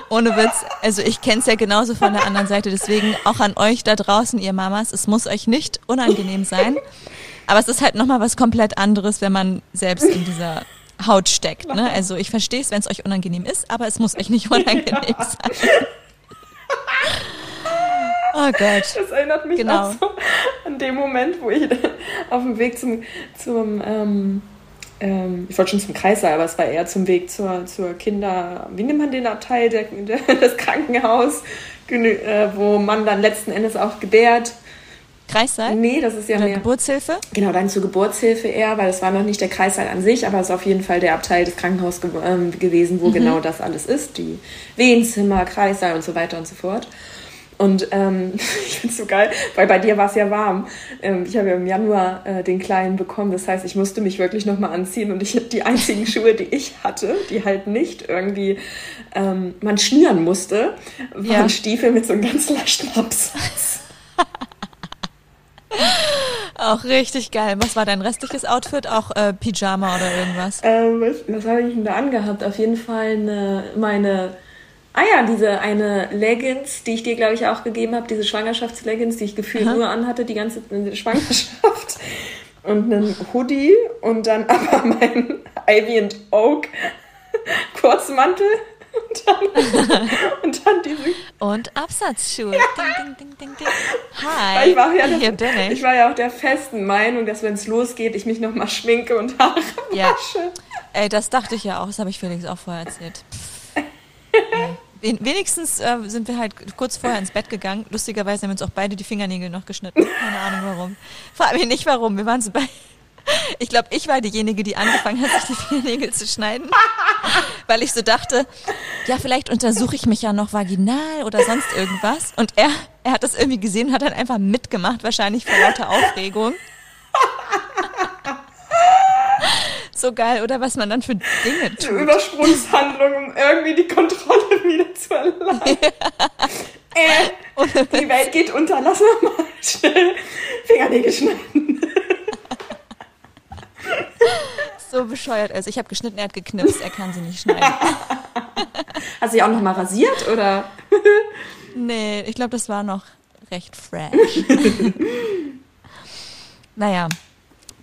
Ohne Witz. Also ich kenne es ja genauso von der anderen Seite. Deswegen auch an euch da draußen, ihr Mamas. Es muss euch nicht unangenehm sein. Aber es ist halt nochmal was komplett anderes, wenn man selbst in dieser Haut steckt. Ne? Also ich verstehe es, wenn es euch unangenehm ist, aber es muss euch nicht unangenehm sein. Oh Gott. Das erinnert mich Genau. auch so an den Moment, wo ich auf dem Weg zum, zum ähm, ähm, ich wollte schon zum Kreissaal, aber es war eher zum Weg zur, zur Kinder, wie nennt man den Abteil der, der, des Krankenhaus, äh, wo man dann letzten Endes auch gebärt. Kreissaal? Nee, das ist ja Oder mehr. Geburtshilfe? Genau, dann zur Geburtshilfe eher, weil es war noch nicht der Kreissaal an sich, aber es ist auf jeden Fall der Abteil des Krankenhauses ge ähm, gewesen, wo genau das alles ist. Die Wehenzimmer, Kreissaal und so weiter und so fort. Und ähm, ich finde es so geil, weil bei dir war es ja warm. Ähm, ich habe ja im Januar äh, den Kleinen bekommen. Das heißt, ich musste mich wirklich nochmal anziehen und ich die einzigen Schuhe, die ich hatte, die halt nicht irgendwie ähm, man schnüren musste, waren Ja. Stiefel mit so einem ganz leichten Absatz. Auch richtig geil. Was war dein restliches Outfit? Auch äh, Pyjama oder irgendwas? Ähm, was was habe ich denn da angehabt? Auf jeden Fall eine, meine, ah ja, diese eine Leggings, die ich dir, glaube ich, auch gegeben habe, diese Schwangerschaftsleggings, die ich gefühlt Aha. nur anhatte, die ganze äh, Schwangerschaft. Und einen Hoodie und dann aber meinen Ivy and Oak Kurzmantel. Und dann, und dann diese Und Absatzschuhe. Ding, ding, ding, ding, ding. Hi, ich war, ja hier der, bin ich ich. war ja auch der festen Meinung, dass wenn es losgeht, ich mich nochmal schminke und Haare Ja. wasche. Ey, das dachte ich ja auch. Das habe ich Felix auch vorher erzählt. Pff. Wenigstens äh, sind wir halt kurz vorher ins Bett gegangen. Lustigerweise haben wir uns auch beide die Fingernägel noch geschnitten. Keine Ahnung warum. Frag mich nicht warum. Wir waren so bei. Ich glaube, ich war diejenige, die angefangen hat, sich die Fingernägel zu schneiden. Weil ich so dachte, ja, vielleicht untersuche ich mich ja noch vaginal oder sonst irgendwas. Und er, er hat das irgendwie gesehen und hat dann einfach mitgemacht, wahrscheinlich vor lauter Aufregung. So geil, oder was man dann für Dinge eine tut. Übersprungshandlung, um irgendwie die Kontrolle wieder zu erlangen. äh, die Welt geht unter, lass mal schnell Fingernägel schneiden. So bescheuert. Also ich habe geschnitten, er hat geknipst, er kann sie nicht schneiden. Hast du dich auch noch mal rasiert, oder? Nee, ich glaube, das war noch recht fresh. naja,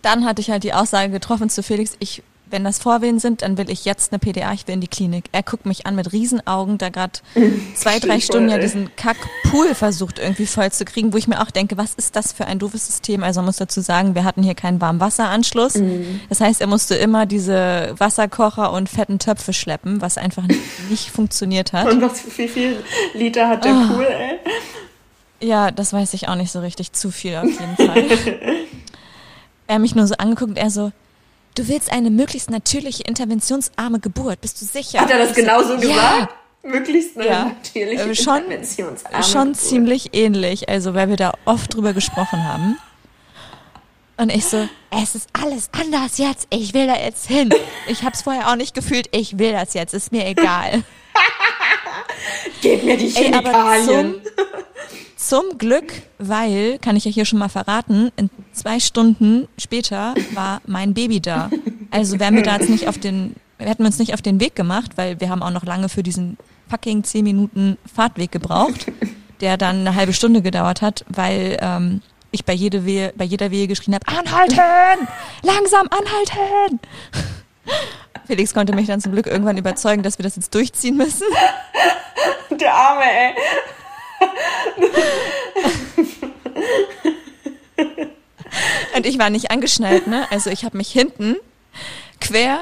dann hatte ich halt die Aussage getroffen zu Felix, ich, wenn das Vorwehen sind, dann will ich jetzt eine PDA, ich will in die Klinik. Er guckt mich an mit Riesenaugen, da gerade zwei, drei Stunden ja diesen Kack-Pool versucht irgendwie voll zu kriegen, wo ich mir auch denke, was ist das für ein doofes System? Also man muss dazu sagen, wir hatten hier keinen Warmwasseranschluss. Mhm. Das heißt, er musste immer diese Wasserkocher und fetten Töpfe schleppen, was einfach nicht, funktioniert hat. Und was für wie viel Liter hat der Ah. Pool, ey? Ja, das weiß ich auch nicht so richtig. Zu viel auf jeden Fall. er hat mich nur so angeguckt und er so, du willst eine möglichst natürliche, interventionsarme Geburt, bist du sicher? Hat er das Ich so, genauso ja, gesagt? Möglichst eine Ja. natürliche Äh, schon- interventionsarme Schon Geburt. ziemlich ähnlich, also weil wir da oft drüber gesprochen haben. Und ich so, es ist alles anders jetzt, ich will da jetzt hin. Ich hab's vorher auch nicht gefühlt, ich will das jetzt, ist mir egal. Gib mir die Ey, Chemikalien. zum, zum Glück, weil, kann ich ja hier schon mal verraten, in zwei Stunden später war mein Baby da. Also wären wir da jetzt nicht auf den, hätten wir uns nicht auf den Weg gemacht, weil wir haben auch noch lange für diesen fucking zehn Minuten Fahrtweg gebraucht, der dann eine halbe Stunde gedauert hat, weil ähm, ich bei, jede Wehe, bei jeder Wehe geschrien habe, anhalten! Langsam anhalten! Felix konnte mich dann zum Glück irgendwann überzeugen, dass wir das jetzt durchziehen müssen. Der Arme, ey. Und ich war nicht angeschnallt, ne? Also ich habe mich hinten quer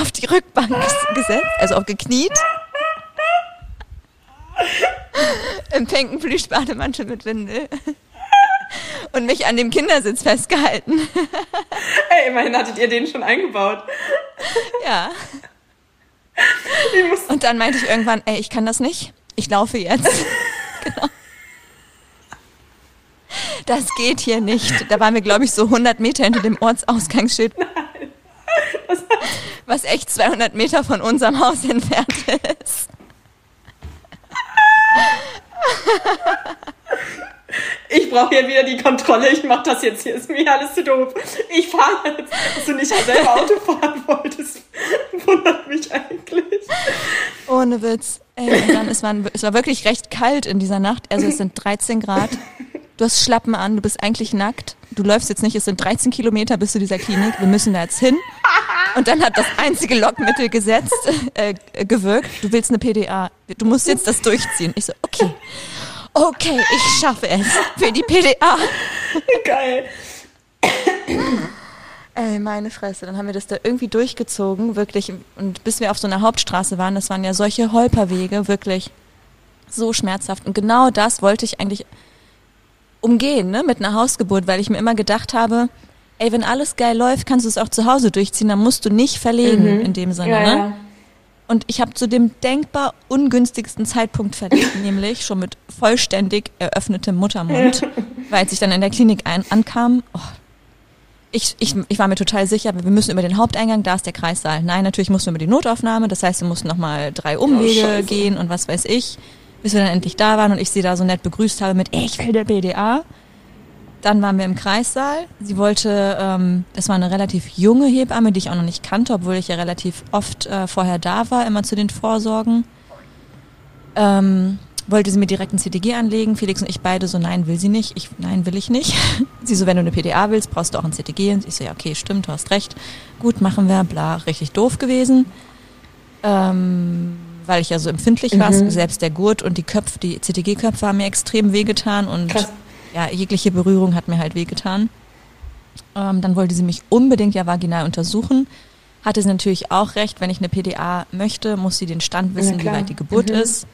auf die Rückbank ges- gesetzt, also auch gekniet. Im pinken Plüschbademantel mit Windel. Und mich an dem Kindersitz festgehalten. Hey, immerhin hattet ihr den schon eingebaut. Ja. Und dann meinte ich irgendwann, ey, ich kann das nicht. Ich laufe jetzt. genau. Das geht hier nicht. Da waren wir, glaube ich, so 100 Meter hinter dem Ortsausgangsschild. Was echt 200 Meter von unserem Haus entfernt ist. Ich brauche hier wieder die Kontrolle. Ich mache das jetzt hier. Ist mir alles zu doof. Ich fahre jetzt. Dass du nicht selber Auto fahren wolltest, wundert mich eigentlich. Ohne Witz. Ey, dann, es, war, es war wirklich recht kalt in dieser Nacht. Also es sind 13 Grad. Du hast Schlappen an, du bist eigentlich nackt. Du läufst jetzt nicht, es sind 13 Kilometer bis zu dieser Klinik. Wir müssen da jetzt hin. Und dann hat das einzige Lockmittel gesetzt, äh, gewirkt. Du willst eine PDA. Du musst jetzt das durchziehen. Ich so, okay. Okay, ich schaffe es. Für die PDA. Geil. Ey, meine Fresse. Dann haben wir das da irgendwie durchgezogen, wirklich. Und bis wir auf so einer Hauptstraße waren, das waren ja solche Holperwege, wirklich so schmerzhaft. Und genau das wollte ich eigentlich umgehen, ne, mit einer Hausgeburt, weil ich mir immer gedacht habe, ey, wenn alles geil läuft, kannst du es auch zu Hause durchziehen, dann musst du nicht verlegen in dem Sinne, Ja, ne? ja. Und ich habe zu dem denkbar ungünstigsten Zeitpunkt verlegt, nämlich schon mit vollständig eröffnetem Muttermund, weil als ich dann in der Klinik ein ankam, oh, ich, ich, ich war mir total sicher, wir müssen über den Haupteingang, da ist der Kreissaal. Nein, natürlich mussten wir über die Notaufnahme, das heißt, wir mussten nochmal drei Umwege Scheiße. gehen und was weiß ich, bis wir dann endlich da waren und ich sie da so nett begrüßt habe mit, ich will der BDA. Dann waren wir im Kreissaal. Sie wollte, ähm, das war eine relativ junge Hebamme, die ich auch noch nicht kannte, obwohl ich ja relativ oft äh, vorher da war, immer zu den Vorsorgen. Ähm, wollte sie mir direkt ein CTG anlegen. Felix und ich beide so, nein, will sie nicht. Ich, nein, will ich nicht. sie so, wenn du eine PDA willst, brauchst du auch ein CTG. Und ich so, ja, okay, stimmt, du hast recht. Gut, machen wir, bla, richtig doof gewesen. Ähm, weil ich ja so empfindlich war. Selbst der Gurt und die Köpfe, die CTG-Köpfe haben mir extrem wehgetan und Krass. Ja, jegliche Berührung hat mir halt wehgetan. Ähm, dann wollte sie mich unbedingt ja vaginal untersuchen. Hatte sie natürlich auch recht, wenn ich eine PDA möchte, muss sie den Stand wissen, wie weit die Geburt Mhm. ist.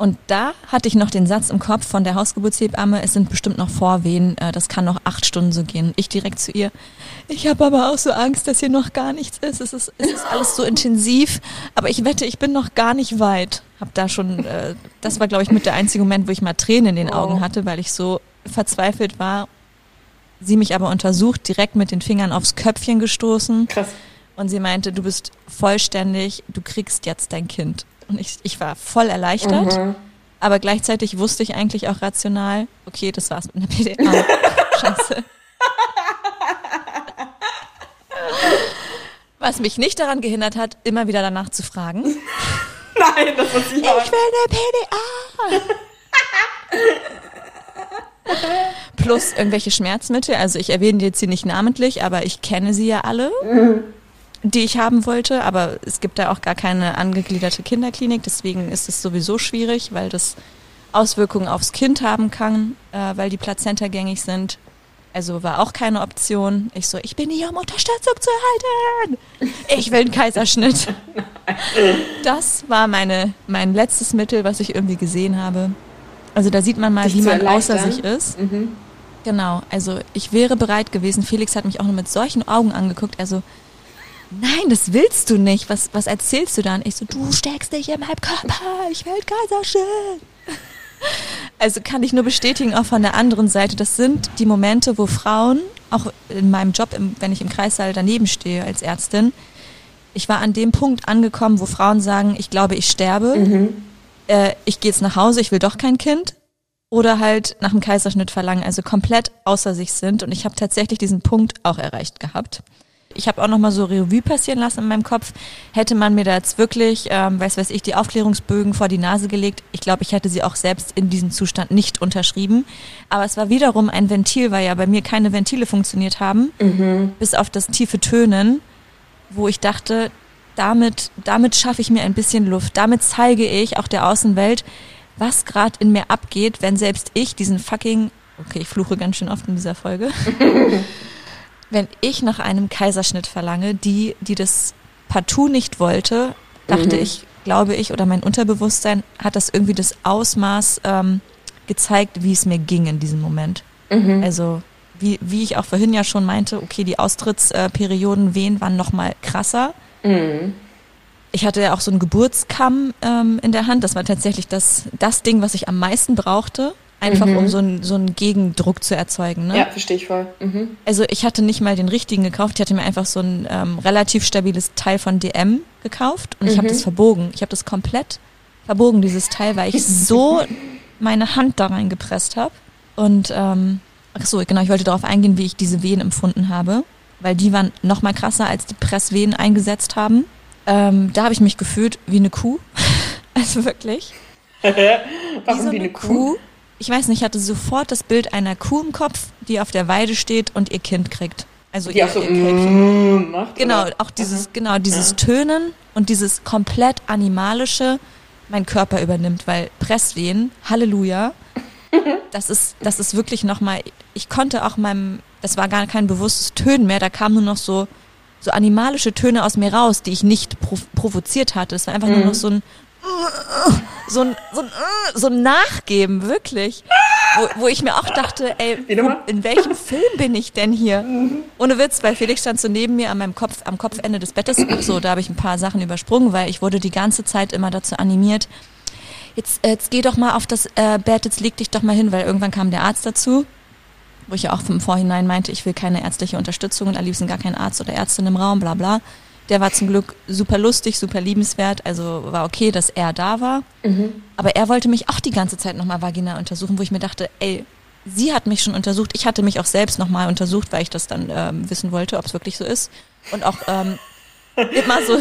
Und da hatte ich noch den Satz im Kopf von der Hausgeburtshebamme, es sind bestimmt noch Vorwehen, äh, das kann noch acht Stunden so gehen. Ich direkt zu ihr, ich habe aber auch so Angst, dass hier noch gar nichts ist. Es ist, es ist alles so intensiv, aber ich wette, ich bin noch gar nicht weit. Hab da schon, äh, das war glaube ich mit der einzige Moment, wo ich mal Tränen in den Oh. Augen hatte, weil ich so verzweifelt war. Sie mich aber untersucht, direkt mit den Fingern aufs Köpfchen gestoßen. Krass. Und sie meinte, du bist vollständig, du kriegst jetzt dein Kind. Und ich, ich war voll erleichtert, Mhm. aber gleichzeitig wusste ich eigentlich auch rational, okay, das war's mit einer PDA. Scheiße. Was mich nicht daran gehindert hat, immer wieder danach zu fragen. Nein, das muss ich Ich will eine PDA. Plus irgendwelche Schmerzmittel. Also ich erwähne die jetzt hier nicht namentlich, aber ich kenne sie ja alle, die ich haben wollte. Aber es gibt da auch gar keine angegliederte Kinderklinik. Deswegen ist es sowieso schwierig, weil das Auswirkungen aufs Kind haben kann, äh, weil die Plazenta gängig sind. Also war auch keine Option. Ich so, ich bin hier, um Unterstützung zu erhalten. Ich will einen Kaiserschnitt. Das war meine, mein letztes Mittel, was ich irgendwie gesehen habe. Also da sieht man mal, Dich wie man außer sich ist. Mhm. Genau, also ich wäre bereit gewesen. Felix hat mich auch nur mit solchen Augen angeguckt. Also, nein, das willst du nicht. Was, was erzählst du dann? Ich so, du steckst dich in meinem Körper. Ich will Kaiserschnitt. Also kann ich nur bestätigen, auch von der anderen Seite, das sind die Momente, wo Frauen, auch in meinem Job, im, wenn ich im Kreissaal daneben stehe als Ärztin, ich war an dem Punkt angekommen, wo Frauen sagen, ich glaube, ich sterbe, äh, ich gehe jetzt nach Hause, ich will doch kein Kind oder halt nach dem Kaiserschnitt verlangen, also komplett außer sich sind. Und ich habe tatsächlich diesen Punkt auch erreicht gehabt. Ich habe auch noch mal so Revue passieren lassen in meinem Kopf. Hätte man mir da jetzt wirklich, ähm, weiß weiß ich, die Aufklärungsbögen vor die Nase gelegt, ich glaube, ich hätte sie auch selbst in diesem Zustand nicht unterschrieben. Aber es war wiederum ein Ventil, weil ja bei mir keine Ventile funktioniert haben, bis auf das tiefe Tönen, wo ich dachte, damit, damit schaffe ich mir ein bisschen Luft. Damit zeige ich auch der Außenwelt, was gerade in mir abgeht, wenn selbst ich diesen fucking okay, ich fluche ganz schön oft in dieser Folge. Wenn ich nach einem Kaiserschnitt verlange, die, die das partout nicht wollte, dachte Mhm. ich, glaube ich, oder mein Unterbewusstsein hat das irgendwie das Ausmaß ähm, gezeigt, wie es mir ging in diesem Moment. Mhm. Also wie, wie ich auch vorhin ja schon meinte, okay, die Austrittsperioden Wehen waren noch mal krasser. Mhm. Ich hatte ja auch so einen Geburtskamm ähm, in der Hand. Das war tatsächlich das, das Ding, was ich am meisten brauchte. Einfach um so einen, so einen Gegendruck zu erzeugen. Ne? Ja, verstehe ich voll. Mhm. Also ich hatte nicht mal den richtigen gekauft. Ich hatte mir einfach so ein ähm, relativ stabiles Teil von DM gekauft und ich habe das verbogen. Ich habe das komplett verbogen, dieses Teil, weil ich so meine Hand da reingepresst habe. Und ähm, ach so, genau, ich wollte darauf eingehen, wie ich diese Wehen empfunden habe, weil die waren noch mal krasser, als die Presswehen eingesetzt haben. Ähm, da habe ich mich gefühlt wie eine Kuh. also wirklich. Warum so wie eine Kuh? Ich weiß nicht, ich hatte sofort das Bild einer Kuh im Kopf, die auf der Weide steht und ihr Kind kriegt. Also Die ihr, so ihr Kälbchen. mm, macht. Genau, oder? auch dieses, genau, dieses Tönen und dieses komplett animalische mein Körper übernimmt, weil Presswehen, Halleluja, das ist, das ist wirklich nochmal, ich konnte auch meinem, das war gar kein bewusstes Tönen mehr, da kamen nur noch so, so animalische Töne aus mir raus, die ich nicht prov provoziert hatte. Es war einfach nur noch so ein, so ein, so ein, so ein Nachgeben, wirklich. Wo, wo ich mir auch dachte, ey, wo, in welchem Film bin ich denn hier? Ohne Witz, weil Felix stand so neben mir an meinem Kopf, am Kopfende des Bettes. So, da habe ich ein paar Sachen übersprungen, weil ich wurde die ganze Zeit immer dazu animiert. Jetzt, äh, jetzt geh doch mal auf das äh, Bett, jetzt leg dich doch mal hin, weil irgendwann kam der Arzt dazu, wo ich ja auch im Vorhinein meinte, ich will keine ärztliche Unterstützung und am liebsten gar keinen Arzt oder Ärztin im Raum, bla bla. Der war zum Glück super lustig, super liebenswert, also war okay, dass er da war. Aber er wollte mich auch die ganze Zeit nochmal vaginal untersuchen, wo ich mir dachte, ey, sie hat mich schon untersucht, ich hatte mich auch selbst nochmal untersucht, weil ich das dann ähm, wissen wollte, ob es wirklich so ist. Und auch ähm, immer so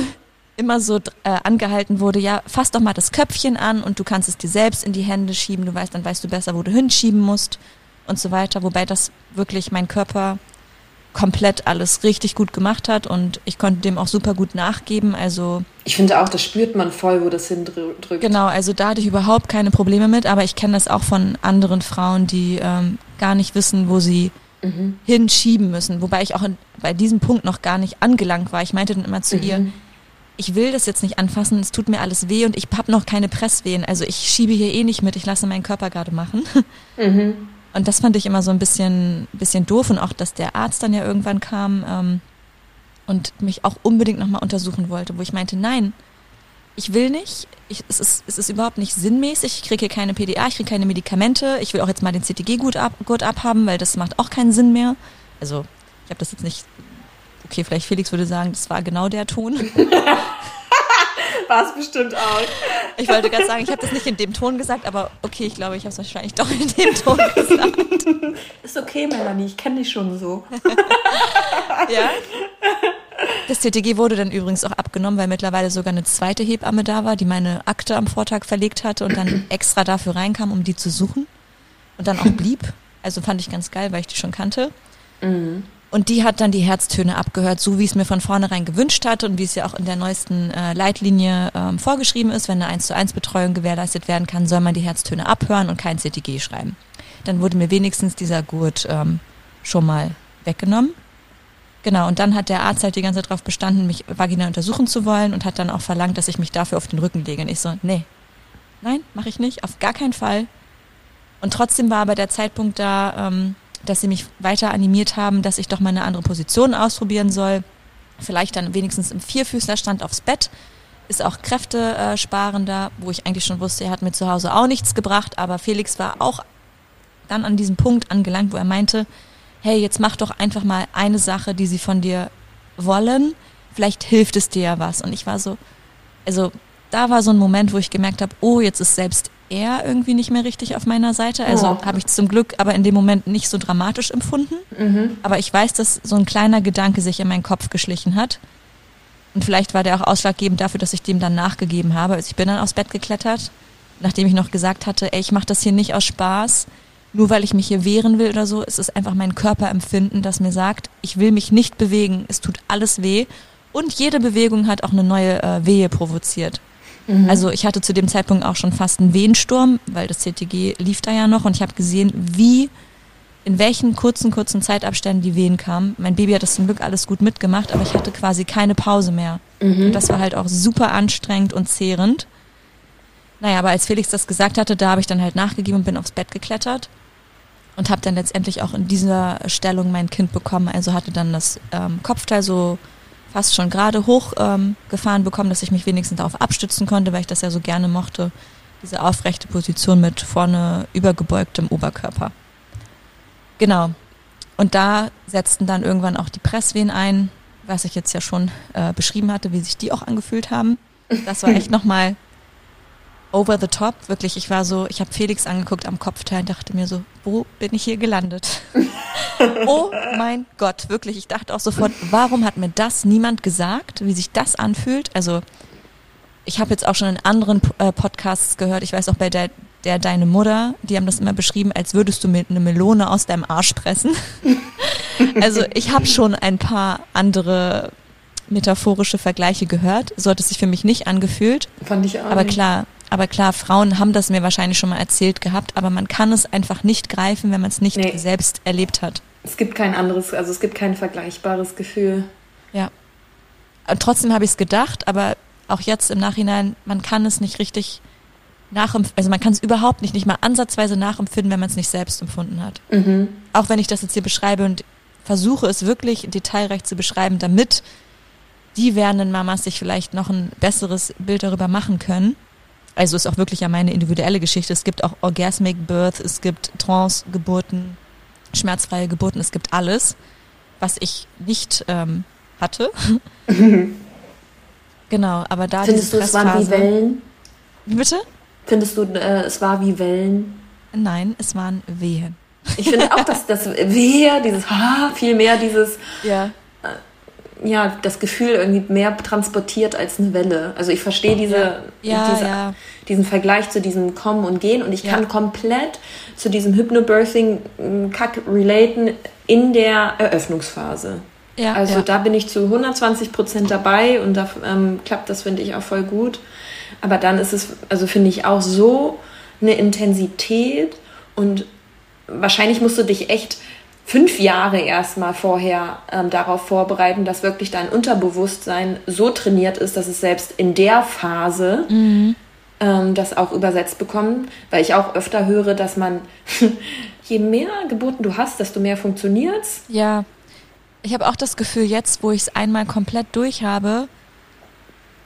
immer so äh, angehalten wurde, ja, fass doch mal das Köpfchen an und du kannst es dir selbst in die Hände schieben, du weißt, dann weißt du besser, wo du hinschieben musst und so weiter, wobei das wirklich mein Körper komplett alles richtig gut gemacht hat und ich konnte dem auch super gut nachgeben, also Ich finde auch, das spürt man voll, wo das hindrückt. Genau, also da hatte ich überhaupt keine Probleme mit, aber ich kenne das auch von anderen Frauen, die ähm, gar nicht wissen, wo sie hinschieben müssen. Wobei ich auch in, bei diesem Punkt noch gar nicht angelangt war. Ich meinte dann immer zu ihr, ich will das jetzt nicht anfassen, es tut mir alles weh und ich habe noch keine Presswehen. Also ich schiebe hier eh nicht mit, ich lasse meinen Körper gerade machen. Und das fand ich immer so ein bisschen, bisschen doof und auch, dass der Arzt dann ja irgendwann kam ähm, und mich auch unbedingt nochmal untersuchen wollte, wo ich meinte, nein, ich will nicht, ich, es, ist, es ist überhaupt nicht sinnmäßig, ich kriege hier keine PDA, ich kriege keine Medikamente, ich will auch jetzt mal den CTG-Gurt ab, Gurt abhaben, weil das macht auch keinen Sinn mehr. Also ich habe das jetzt nicht, okay, vielleicht Felix würde sagen, das war genau der Ton. War es bestimmt auch. Ich wollte gerade sagen, ich habe das nicht in dem Ton gesagt, aber okay, ich glaube, ich habe es wahrscheinlich doch in dem Ton gesagt. Ist okay, Melanie, ich kenne dich schon so. Ja. Das CTG wurde dann übrigens auch abgenommen, weil mittlerweile sogar eine zweite Hebamme da war, die meine Akte am Vortag verlegt hatte und dann extra dafür reinkam, um die zu suchen und dann auch blieb. Also fand ich ganz geil, weil ich die schon kannte. Und die hat dann die Herztöne abgehört, so wie es mir von vornherein gewünscht hatte und wie es ja auch in der neuesten äh, Leitlinie ähm, vorgeschrieben ist, wenn eine 1 zu 1 Betreuung gewährleistet werden kann, soll man die Herztöne abhören und kein CTG schreiben. Dann wurde mir wenigstens dieser Gurt ähm, schon mal weggenommen. Genau, und dann hat der Arzt halt die ganze Zeit darauf bestanden, mich vaginal untersuchen zu wollen und hat dann auch verlangt, dass ich mich dafür auf den Rücken lege. Und ich so, nee, nein, mache ich nicht, auf gar keinen Fall. Und trotzdem war aber der Zeitpunkt da, ähm, dass sie mich weiter animiert haben, dass ich doch mal eine andere Position ausprobieren soll. Vielleicht dann wenigstens im Vierfüßlerstand aufs Bett. Ist auch kräftesparender, wo ich eigentlich schon wusste, er hat mir zu Hause auch nichts gebracht. Aber Felix war auch dann an diesem Punkt angelangt, wo er meinte, hey, jetzt mach doch einfach mal eine Sache, die sie von dir wollen. Vielleicht hilft es dir ja was. Und ich war so, also da war so ein Moment, wo ich gemerkt habe, oh, jetzt ist selbst er irgendwie nicht mehr richtig auf meiner Seite. Also Oh. habe ich zum Glück aber in dem Moment nicht so dramatisch empfunden. Aber ich weiß, dass so ein kleiner Gedanke sich in meinen Kopf geschlichen hat. Und vielleicht war der auch ausschlaggebend dafür, dass ich dem dann nachgegeben habe. Also ich bin dann aufs Bett geklettert, nachdem ich noch gesagt hatte, ey, ich mache das hier nicht aus Spaß, nur weil ich mich hier wehren will oder so. Es ist einfach mein Körperempfinden, das mir sagt, ich will mich nicht bewegen, es tut alles weh. Und jede Bewegung hat auch eine neue äh, Wehe provoziert. Also ich hatte zu dem Zeitpunkt auch schon fast einen Wehensturm, weil das CTG lief da ja noch und ich habe gesehen, wie in welchen kurzen, kurzen Zeitabständen die Wehen kamen. Mein Baby hat das zum Glück alles gut mitgemacht, aber ich hatte quasi keine Pause mehr. Mhm. Und das war halt auch super anstrengend und zehrend. Naja, aber als Felix das gesagt hatte, da habe ich dann halt nachgegeben und bin aufs Bett geklettert und habe dann letztendlich auch in dieser Stellung mein Kind bekommen. Also hatte dann das ähm, Kopfteil so fast schon gerade hochgefahren ähm, bekommen, dass ich mich wenigstens darauf abstützen konnte, weil ich das ja so gerne mochte. Diese aufrechte Position mit vorne übergebeugtem Oberkörper. Genau. Und da setzten dann irgendwann auch die Presswehen ein, was ich jetzt ja schon äh, beschrieben hatte, wie sich die auch angefühlt haben. Das war echt nochmal over the top. Wirklich, ich war so, ich habe Felix angeguckt am Kopfteil und dachte mir so, wo bin ich hier gelandet? oh mein Gott, wirklich. Ich dachte auch sofort, warum hat mir das niemand gesagt, wie sich das anfühlt? Also ich habe jetzt auch schon in anderen äh, Podcasts gehört, ich weiß auch bei der, der Deine Mutter, die haben das immer beschrieben, als würdest du mit eine Melone aus deinem Arsch pressen. also ich habe schon ein paar andere metaphorische Vergleiche gehört. So hat es sich für mich nicht angefühlt. Fand ich auch. Aber klar, aber klar, Frauen haben das mir wahrscheinlich schon mal erzählt gehabt, aber man kann es einfach nicht greifen, wenn man es nicht nee. selbst erlebt hat. Es gibt kein anderes, also es gibt kein vergleichbares Gefühl. Ja. Und trotzdem habe ich es gedacht, aber auch jetzt im Nachhinein, man kann es nicht richtig nachempfinden, also man kann es überhaupt nicht, nicht mal ansatzweise nachempfinden, wenn man es nicht selbst empfunden hat. Mhm. Auch wenn ich das jetzt hier beschreibe und versuche es wirklich detailreich zu beschreiben, damit die werdenden Mamas sich vielleicht noch ein besseres Bild darüber machen können also ist auch wirklich ja meine individuelle Geschichte. Es gibt auch Orgasmic Birth, es gibt Trance-Geburten, schmerzfreie Geburten, es gibt alles, was ich nicht ähm, hatte. genau, aber da Findest du, es waren wie Wellen? Wie bitte? Findest du, äh, es war wie Wellen? Nein, es waren Wehen. Ich finde auch, dass das Wehe, dieses Ha, viel mehr dieses ja ja, das Gefühl irgendwie mehr transportiert als eine Welle. Also ich verstehe diese, ja, diese ja. diesen Vergleich zu diesem Kommen und Gehen und ich kann komplett zu diesem Hypnobirthing-Kack mm, relaten in der Eröffnungsphase. Ja, also da bin ich zu 120 Prozent dabei und da ähm, klappt das, finde ich, auch voll gut. Aber dann ist es, also finde ich auch so eine Intensität und wahrscheinlich musst du dich echt fünf Jahre erstmal vorher ähm, darauf vorbereiten, dass wirklich dein Unterbewusstsein so trainiert ist, dass es selbst in der Phase mhm. ähm, das auch übersetzt bekommt. Weil ich auch öfter höre, dass man, je mehr Geburten du hast, desto mehr funktioniert Ja. Ich habe auch das Gefühl, jetzt, wo ich es einmal komplett durch habe,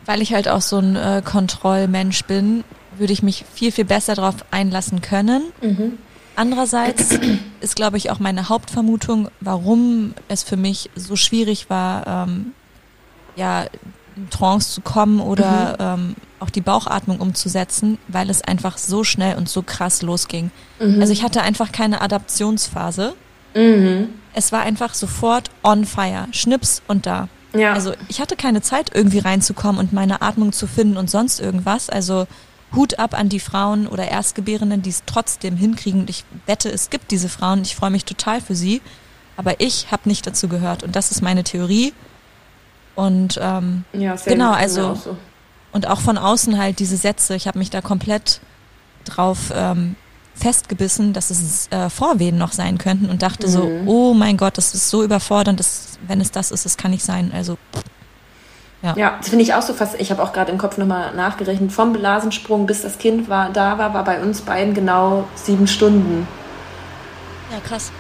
weil ich halt auch so ein äh, Kontrollmensch bin, würde ich mich viel, viel besser darauf einlassen können. Mhm. Andererseits ist, glaube ich, auch meine Hauptvermutung, warum es für mich so schwierig war, ähm, ja, in Trance zu kommen oder mhm. ähm, auch die Bauchatmung umzusetzen, weil es einfach so schnell und so krass losging. Mhm. Also ich hatte einfach keine Adaptionsphase. Mhm. Es war einfach sofort on fire, Schnips und da. Ja. Also ich hatte keine Zeit irgendwie reinzukommen und meine Atmung zu finden und sonst irgendwas. Also Hut ab an die Frauen oder Erstgebärenden, die es trotzdem hinkriegen. Und ich wette, es gibt diese Frauen. Ich freue mich total für sie. Aber ich habe nicht dazu gehört. Und das ist meine Theorie. Und ähm, ja, genau, also auch so. und auch von außen halt diese Sätze. Ich habe mich da komplett drauf ähm, festgebissen, dass es äh, Vorwehen noch sein könnten und dachte mhm. so, oh mein Gott, das ist so überfordernd, dass, wenn es das ist, das kann nicht sein. Also ja, ja das finde ich auch so fast. Ich habe auch gerade im Kopf nochmal nachgerechnet. Vom Blasensprung bis das Kind war, da war, war bei uns beiden genau sieben Stunden. Ja, krass.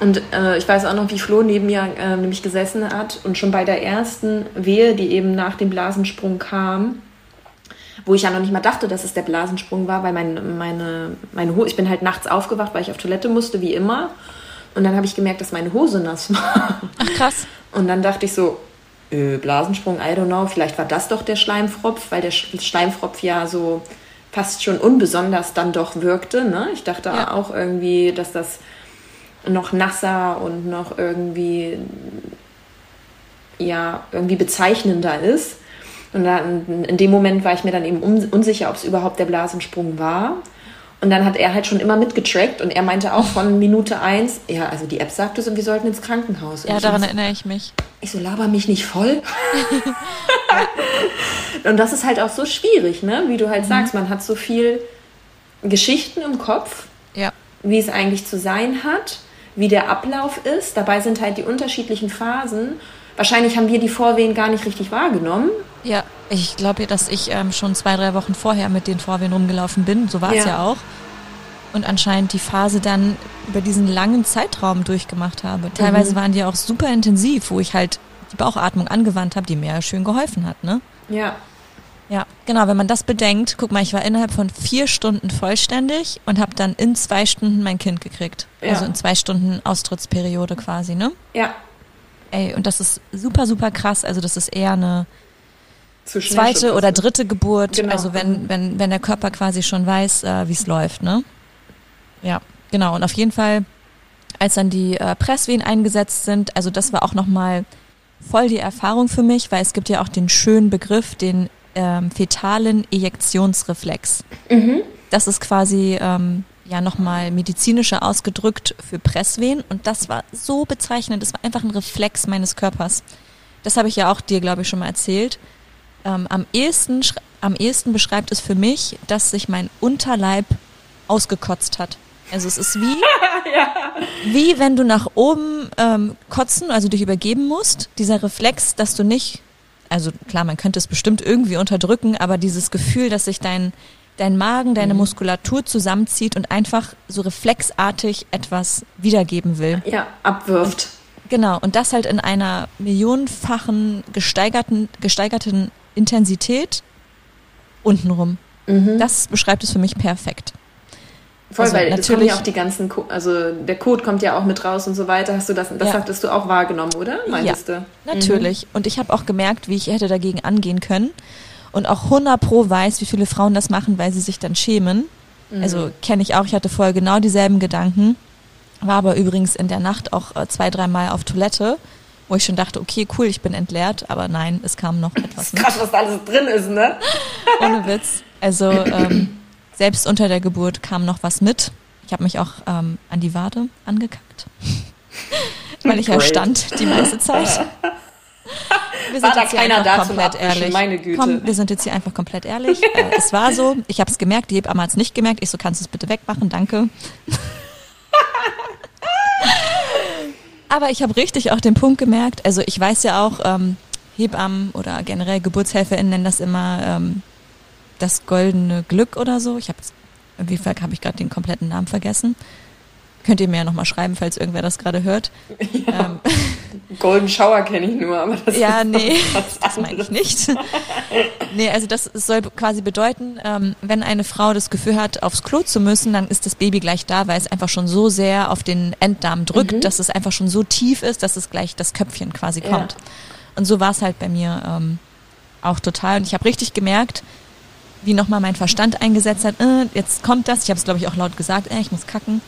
Und äh, ich weiß auch noch, wie Flo neben mir äh, nämlich gesessen hat und schon bei der ersten Wehe, die eben nach dem Blasensprung kam, wo ich ja noch nicht mal dachte, dass es der Blasensprung war, weil mein, meine, meine Hose, ich bin halt nachts aufgewacht, weil ich auf Toilette musste, wie immer. Und dann habe ich gemerkt, dass meine Hose nass war. Ach krass. Und dann dachte ich so, äh, Blasensprung, I don't know, vielleicht war das doch der Schleimfropf, weil der Schleimfropf ja so fast schon unbesonders dann doch wirkte. Ne? Ich dachte ja. auch irgendwie, dass das noch nasser und noch irgendwie ja irgendwie bezeichnender ist. Und dann, in dem Moment war ich mir dann eben unsicher, ob es überhaupt der Blasensprung war. Und dann hat er halt schon immer mitgetrackt und er meinte auch von Minute eins, ja, also die App sagte so, wir sollten ins Krankenhaus. ja, daran erinnere ich mich. Ich so, laber mich nicht voll. und das ist halt auch so schwierig, ne? Wie du halt mhm. sagst, man hat so viel Geschichten im Kopf, ja. wie es eigentlich zu sein hat, wie der Ablauf ist. Dabei sind halt die unterschiedlichen Phasen. Wahrscheinlich haben wir die Vorwehen gar nicht richtig wahrgenommen. Ja, ich glaube, dass ich ähm, schon zwei, drei Wochen vorher mit den Vorwehen rumgelaufen bin. So war es ja. ja auch. Und anscheinend die Phase dann über diesen langen Zeitraum durchgemacht habe. Teilweise mhm. waren die auch super intensiv, wo ich halt die Bauchatmung angewandt habe, die mir schön geholfen hat, ne? Ja. Ja, genau, wenn man das bedenkt, guck mal, ich war innerhalb von vier Stunden vollständig und habe dann in zwei Stunden mein Kind gekriegt. Ja. Also in zwei Stunden Austrittsperiode quasi, ne? Ja. Ey, und das ist super, super krass. Also das ist eher eine zweite oder dritte Geburt. Genau. Also wenn, wenn, wenn der Körper quasi schon weiß, äh, wie es läuft, ne? Ja, genau. Und auf jeden Fall, als dann die äh, Presswehen eingesetzt sind, also das war auch nochmal voll die Erfahrung für mich, weil es gibt ja auch den schönen Begriff, den ähm, fetalen Ejektionsreflex. Mhm. Das ist quasi ähm, ja nochmal medizinischer ausgedrückt für Presswehen und das war so bezeichnend. Das war einfach ein Reflex meines Körpers. Das habe ich ja auch dir, glaube ich, schon mal erzählt. Ähm, am, ehesten, am ehesten beschreibt es für mich, dass sich mein Unterleib ausgekotzt hat. Also es ist wie, ja. wie wenn du nach oben ähm, kotzen, also dich übergeben musst. Dieser Reflex, dass du nicht, also klar, man könnte es bestimmt irgendwie unterdrücken, aber dieses Gefühl, dass sich dein, dein Magen, deine mhm. Muskulatur zusammenzieht und einfach so reflexartig etwas wiedergeben will. Ja, abwirft. Genau, und das halt in einer millionenfachen gesteigerten, gesteigerten Intensität untenrum. Mhm. Das beschreibt es für mich perfekt. Voll, also weil natürlich ja auch die ganzen, also der Code kommt ja auch mit raus und so weiter. Hast du das, das ja. hattest du auch wahrgenommen, oder? Meintest ja, du? natürlich. Mhm. Und ich habe auch gemerkt, wie ich hätte dagegen angehen können. Und auch 100 pro weiß, wie viele Frauen das machen, weil sie sich dann schämen. Mhm. Also kenne ich auch. Ich hatte vorher genau dieselben Gedanken. War aber übrigens in der Nacht auch äh, zwei, dreimal auf Toilette, wo ich schon dachte, okay, cool, ich bin entleert. Aber nein, es kam noch etwas. Krass, was da alles drin ist, ne? Ohne Witz. Also ähm, selbst unter der Geburt kam noch was mit. Ich habe mich auch ähm, an die Wade angekackt, weil ich ja stand die meiste Zeit. Wir sind war jetzt da keiner da komplett ehrlich. Meine Güte. Komm, wir sind jetzt hier einfach komplett ehrlich. äh, es war so, ich habe es gemerkt, die Hebamme hat es nicht gemerkt. Ich so, kannst du es bitte wegmachen, danke. Aber ich habe richtig auch den Punkt gemerkt, also ich weiß ja auch, ähm, Hebammen oder generell GeburtshelferInnen nennen das immer ähm, das goldene Glück oder so. Ich habe irgendwie habe ich gerade den kompletten Namen vergessen. Könnt ihr mir ja nochmal schreiben, falls irgendwer das gerade hört. Ja, ähm, Golden Shower kenne ich nur, aber das Ja, nee, das meine ich nicht. nee, also das soll quasi bedeuten, ähm, wenn eine Frau das Gefühl hat, aufs Klo zu müssen, dann ist das Baby gleich da, weil es einfach schon so sehr auf den Enddarm drückt, mhm. dass es einfach schon so tief ist, dass es gleich das Köpfchen quasi kommt. Ja. Und so war es halt bei mir ähm, auch total. Und ich habe richtig gemerkt, wie nochmal mein Verstand eingesetzt hat, äh, jetzt kommt das. Ich habe es, glaube ich, auch laut gesagt, äh, ich muss kacken.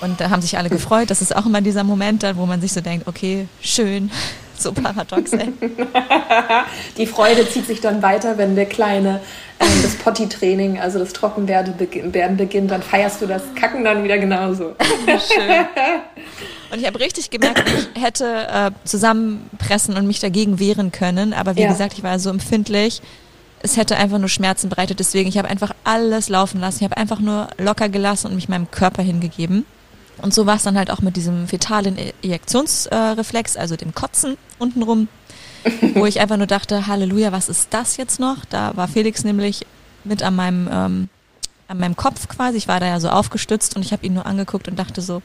Und da haben sich alle gefreut. Das ist auch immer dieser Moment, wo man sich so denkt, okay, schön, so paradox. Ey. Die Freude zieht sich dann weiter, wenn der Kleine ähm, das Potty-Training, also das Trockenwerden beginnt, dann feierst du das Kacken dann wieder genauso. Schön. Und ich habe richtig gemerkt, ich hätte äh, zusammenpressen und mich dagegen wehren können. Aber wie ja. gesagt, ich war so empfindlich es hätte einfach nur Schmerzen bereitet. Deswegen, ich habe einfach alles laufen lassen. Ich habe einfach nur locker gelassen und mich meinem Körper hingegeben. Und so war es dann halt auch mit diesem fetalen Ejektionsreflex, also dem Kotzen untenrum, wo ich einfach nur dachte, Halleluja, was ist das jetzt noch? Da war Felix nämlich mit an meinem, ähm, an meinem Kopf quasi. Ich war da ja so aufgestützt und ich habe ihn nur angeguckt und dachte so,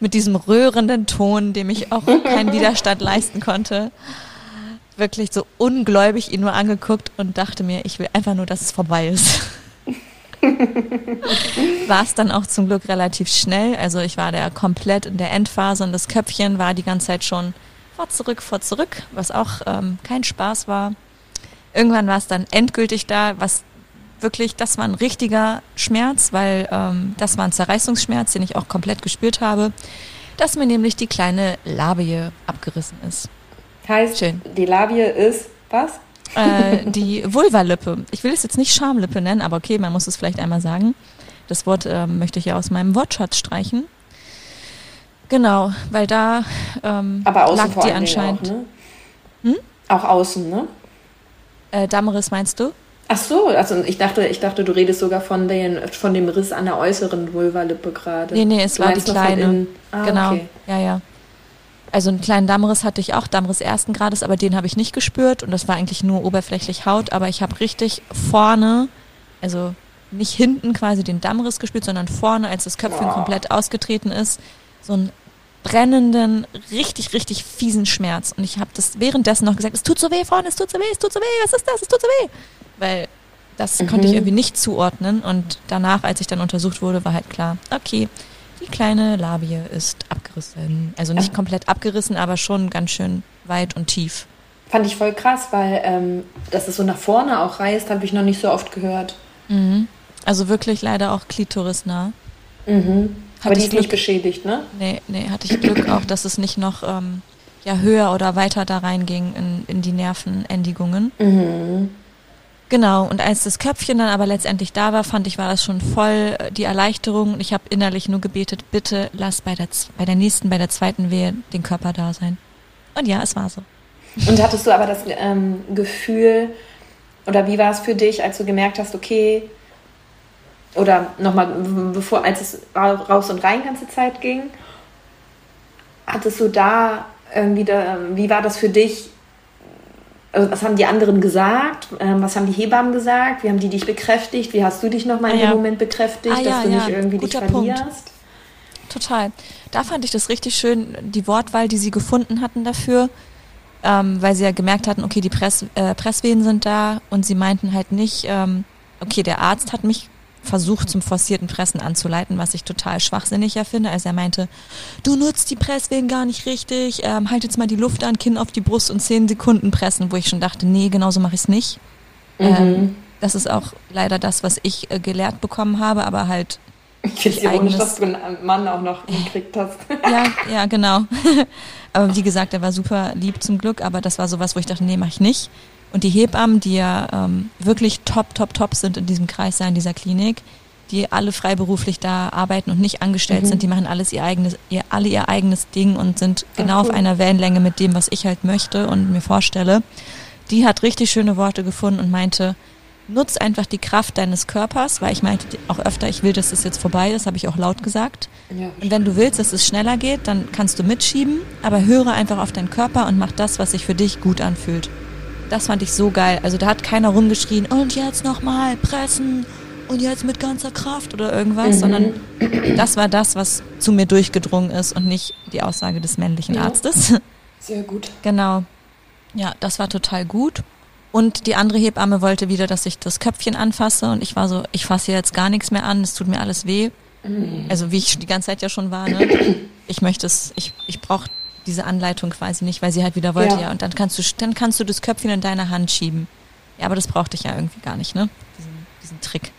mit diesem rührenden Ton, dem ich auch keinen Widerstand leisten konnte, wirklich so ungläubig ihn nur angeguckt und dachte mir, ich will einfach nur, dass es vorbei ist. war es dann auch zum Glück relativ schnell. Also ich war da komplett in der Endphase und das Köpfchen war die ganze Zeit schon vor zurück, vor zurück, was auch ähm, kein Spaß war. Irgendwann war es dann endgültig da, was wirklich, das war ein richtiger Schmerz, weil ähm, das war ein Zerreißungsschmerz, den ich auch komplett gespürt habe, dass mir nämlich die kleine Labie abgerissen ist. Heißt, Schön. die Labie ist was? Äh, die Vulvalippe. Ich will es jetzt nicht Schamlippe nennen, aber okay, man muss es vielleicht einmal sagen. Das Wort äh, möchte ich ja aus meinem Wortschatz streichen. Genau, weil da ähm, aber außen lag die anscheinend. Auch, ne? Hm? auch außen, ne? Äh, Damaris meinst du? Ach so, also ich dachte, ich dachte, du redest sogar von, den, von dem Riss an der äußeren Vulvalippe gerade. Nee, nee, es du war die kleine. Ah, genau. Okay. Ja, ja. Also einen kleinen Dammriss hatte ich auch, Dammriss ersten Grades, aber den habe ich nicht gespürt und das war eigentlich nur oberflächlich Haut, aber ich habe richtig vorne, also nicht hinten quasi den Dammriss gespürt, sondern vorne, als das Köpfchen komplett ausgetreten ist, so einen brennenden, richtig, richtig fiesen Schmerz. Und ich habe das währenddessen noch gesagt, es tut so weh vorne, es tut so weh, es tut so weh, was ist das, es tut so weh. Weil das Mhm. konnte ich irgendwie nicht zuordnen und danach, als ich dann untersucht wurde, war halt klar, okay, die kleine Labie ist abgerissen. Also nicht komplett abgerissen, aber schon ganz schön weit und tief. Fand ich voll krass, weil ähm, dass es so nach vorne auch reißt, habe ich noch nicht so oft gehört. Also wirklich leider auch klitorisnah. Mhm. Aber die ist nicht beschädigt, ne? Nee, nee, hatte ich Glück auch, dass es nicht noch ähm, ja, höher oder weiter da reinging in, in die Nervenendigungen. Genau, und als das Köpfchen dann aber letztendlich da war, fand ich, war das schon voll äh, die Erleichterung. Ich habe innerlich nur gebetet, bitte lass bei der, bei der nächsten, bei der zweiten Wehe den Körper da sein. Und ja, es war so. Und hattest du aber das ähm, Gefühl, oder wie war es für dich, als du gemerkt hast, okay, oder nochmal, bevor, als es ra- raus und rein ganze Zeit ging, hattest du da irgendwie, da, wie war das für dich? Also was haben die anderen gesagt? Ähm, was haben die Hebammen gesagt? Wie haben die dich bekräftigt? Wie hast du dich nochmal in Ah, ja. dem Moment bekräftigt, Ah, dass ja, du nicht irgendwie dich Guter Punkt. verlierst? Total. Da fand ich das richtig schön, die Wortwahl, die sie gefunden hatten dafür, ähm, weil sie ja gemerkt hatten, okay, die Press, äh, Presswehen sind da und sie meinten halt nicht, ähm, okay, der Arzt hat mich versucht zum forcierten Pressen anzuleiten, was ich total schwachsinnig ja finde. Also er meinte, du nutzt die Presswehen gar nicht richtig, ähm, halt jetzt mal die Luft an, Kinn auf die Brust und zehn Sekunden pressen, wo ich schon dachte, nee, genauso mache ich es nicht. Ähm, das ist auch leider das, was ich äh, gelehrt bekommen habe, aber halt Ich finde es ironisch, dass du einen Mann auch noch gekriegt hast. ja, ja, genau. aber wie gesagt, er war super lieb zum Glück, aber das war sowas, wo ich dachte, nee, mach ich nicht. Und die Hebammen, die ja ähm, wirklich top, top, top sind in diesem Kreis, in dieser Klinik, die alle freiberuflich da arbeiten und nicht angestellt sind, die machen alles ihr eigenes, ihr, alle ihr eigenes Ding und sind genau auf cool. einer Wellenlänge mit dem, was ich halt möchte und mir vorstelle. Die hat richtig schöne Worte gefunden und meinte, nutz einfach die Kraft deines Körpers, weil ich meinte auch öfter, ich will, dass es jetzt vorbei ist, habe ich auch laut gesagt. Ja, Und wenn du willst, dass es schneller geht, dann kannst du mitschieben, aber höre einfach auf deinen Körper und mach das, was sich für dich gut anfühlt. Das fand ich so geil. Also da hat keiner rumgeschrien, und jetzt nochmal pressen und jetzt mit ganzer Kraft oder irgendwas, sondern das war das, was zu mir durchgedrungen ist und nicht die Aussage des männlichen Ja. Arztes. sehr gut. Genau. Ja, das war total gut. Und die andere Hebamme wollte wieder, dass ich das Köpfchen anfasse und ich war so, ich fasse jetzt gar nichts mehr an, es tut mir alles weh. Also wie ich die ganze Zeit ja schon war, ne? Ich möchte es, ich, ich brauche diese Anleitung quasi nicht, weil sie halt wieder wollte, Ja. ja. Und dann kannst du, dann kannst du das Köpfchen in deine Hand schieben. Ja, aber das brauchte ich ja irgendwie gar nicht, ne? Diesen, diesen Trick.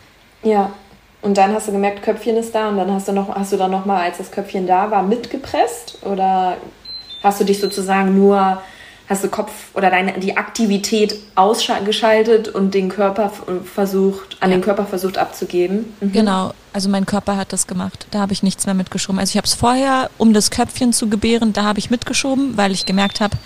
Ja. Und dann hast du gemerkt, Köpfchen ist da und dann hast du noch, hast du dann noch mal, als das Köpfchen da war, mitgepresst oder hast du dich sozusagen nur, hast du Kopf oder deine die Aktivität ausgeschaltet und den Körper versucht, an Ja. den Körper versucht abzugeben? Mhm. Genau, also mein Körper hat das gemacht. Da habe ich nichts mehr mitgeschoben. Also ich habe es vorher, um das Köpfchen zu gebären, da habe ich mitgeschoben, weil ich gemerkt habe,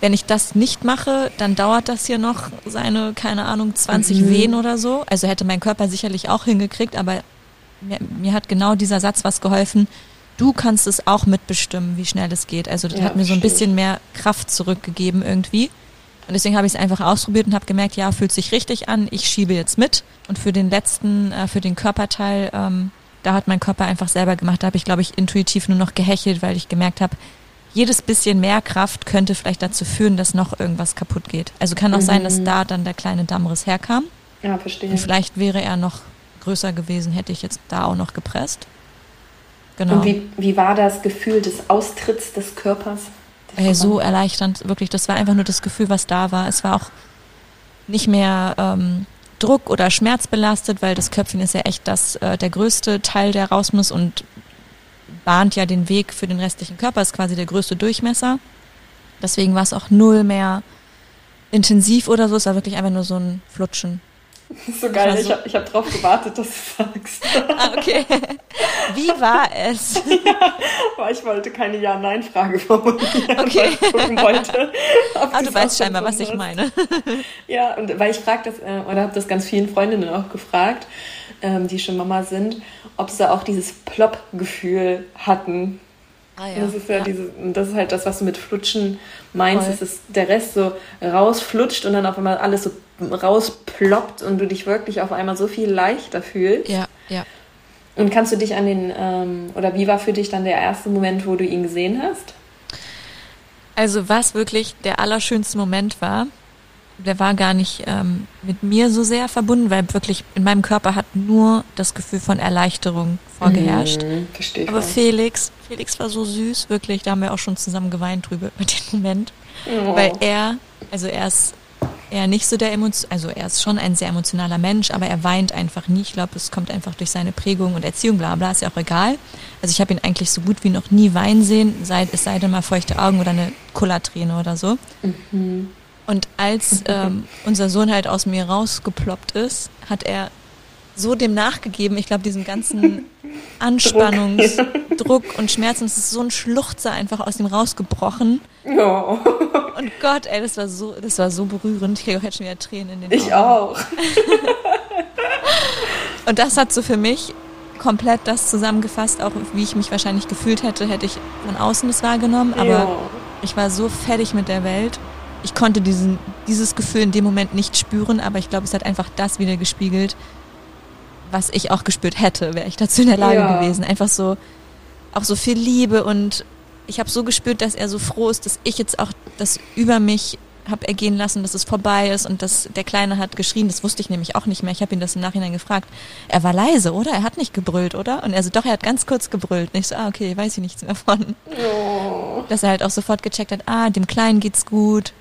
wenn ich das nicht mache, dann dauert das hier noch seine, keine Ahnung, 20 Wehen oder so. Also hätte mein Körper sicherlich auch hingekriegt, aber mir, mir hat genau dieser Satz was geholfen. Du kannst es auch mitbestimmen, wie schnell es geht. Also das Ja, hat mir so ein bisschen mehr Kraft zurückgegeben irgendwie. Und deswegen habe ich es einfach ausprobiert und habe gemerkt, ja, fühlt sich richtig an, ich schiebe jetzt mit. Und für den letzten, äh, für den Körperteil, ähm, da hat mein Körper einfach selber gemacht. Da habe ich, glaube ich, intuitiv nur noch gehechelt, weil ich gemerkt habe, jedes bisschen mehr Kraft könnte vielleicht dazu führen, dass noch irgendwas kaputt geht. Also kann auch sein, dass da dann der kleine Dammriss herkam. Ja, verstehe. Und vielleicht wäre er noch größer gewesen, hätte ich jetzt da auch noch gepresst. Genau. Und wie, wie war das Gefühl des Austritts des Körpers? Das Ey, so erleichternd, wirklich. Das war einfach nur das Gefühl, was da war. Es war auch nicht mehr ähm, Druck oder schmerzbelastet, weil das Köpfchen ist ja echt das, äh, der größte Teil, der raus muss und bahnt ja den Weg für den restlichen Körper, ist quasi der größte Durchmesser. Deswegen war es auch null mehr intensiv oder so. Es war wirklich einfach nur so ein Flutschen. Das ist so geil, ich, so ich habe hab drauf gewartet, dass du sagst. Ah, okay. Wie war es? Ja, weil ich wollte keine Ja-Nein-Frage formulieren, okay. weil ich gucken wollte. Aber du weißt scheinbar, was ich meine. Ja, und weil ich frage das, äh, oder habe das ganz vielen Freundinnen auch gefragt, ähm, die schon Mama sind, ob sie auch dieses Plop-Gefühl hatten. Ah, ja. Das ist ja, ja. Diese, das ist halt das, was du mit Flutschen meinst, dass der Rest so rausflutscht und dann auf einmal alles so rausploppt und du dich wirklich auf einmal so viel leichter fühlst. Ja, ja. Und kannst du dich an den, ähm, oder wie war für dich dann der erste Moment, wo du ihn gesehen hast? Also was wirklich der allerschönste Moment war, der war gar nicht ähm, mit mir so sehr verbunden, weil wirklich in meinem Körper hat nur das Gefühl von Erleichterung vorgeherrscht. Mhm, verstehe Aber Felix, Felix war so süß, wirklich, da haben wir auch schon zusammen geweint drüber über den Moment. Oh. Weil er, also er ist eher nicht so der Emotion, also er ist schon ein sehr emotionaler Mensch, aber er weint einfach nie. Ich glaube, es kommt einfach durch seine Prägung und Erziehung, bla bla, ist ja auch egal. Also ich habe ihn eigentlich so gut wie noch nie weinen sehen, sei, es sei denn mal feuchte Augen oder eine Kullerträne oder so. Mhm. Und als ähm, unser Sohn halt aus mir rausgeploppt ist, hat er so dem nachgegeben, ich glaube, diesem ganzen Anspannungsdruck Druck und Schmerzen, es ist so ein Schluchzer einfach aus ihm rausgebrochen. Oh. Und Gott, ey, das war so, das war so berührend. Ich kriege auch jetzt schon wieder Tränen in den Augen. Ich auch. und das hat so für mich komplett das zusammengefasst, auch wie ich mich wahrscheinlich gefühlt hätte, hätte ich von außen das wahrgenommen. Aber ja. ich war so fertig mit der Welt ich konnte diesen, dieses Gefühl in dem Moment nicht spüren, aber ich glaube, es hat einfach das wieder gespiegelt, was ich auch gespürt hätte, wäre ich dazu in der Lage ja. gewesen. Einfach so, auch so viel Liebe und ich habe so gespürt, dass er so froh ist, dass ich jetzt auch das über mich habe ergehen lassen, dass es vorbei ist und dass der Kleine hat geschrien. Das wusste ich nämlich auch nicht mehr. Ich habe ihn das im Nachhinein gefragt. Er war leise, oder? Er hat nicht gebrüllt, oder? Und er so, doch, er hat ganz kurz gebrüllt. Und ich so, ah, okay, weiß ich nichts mehr von. Oh. Dass er halt auch sofort gecheckt hat, ah, dem Kleinen geht's gut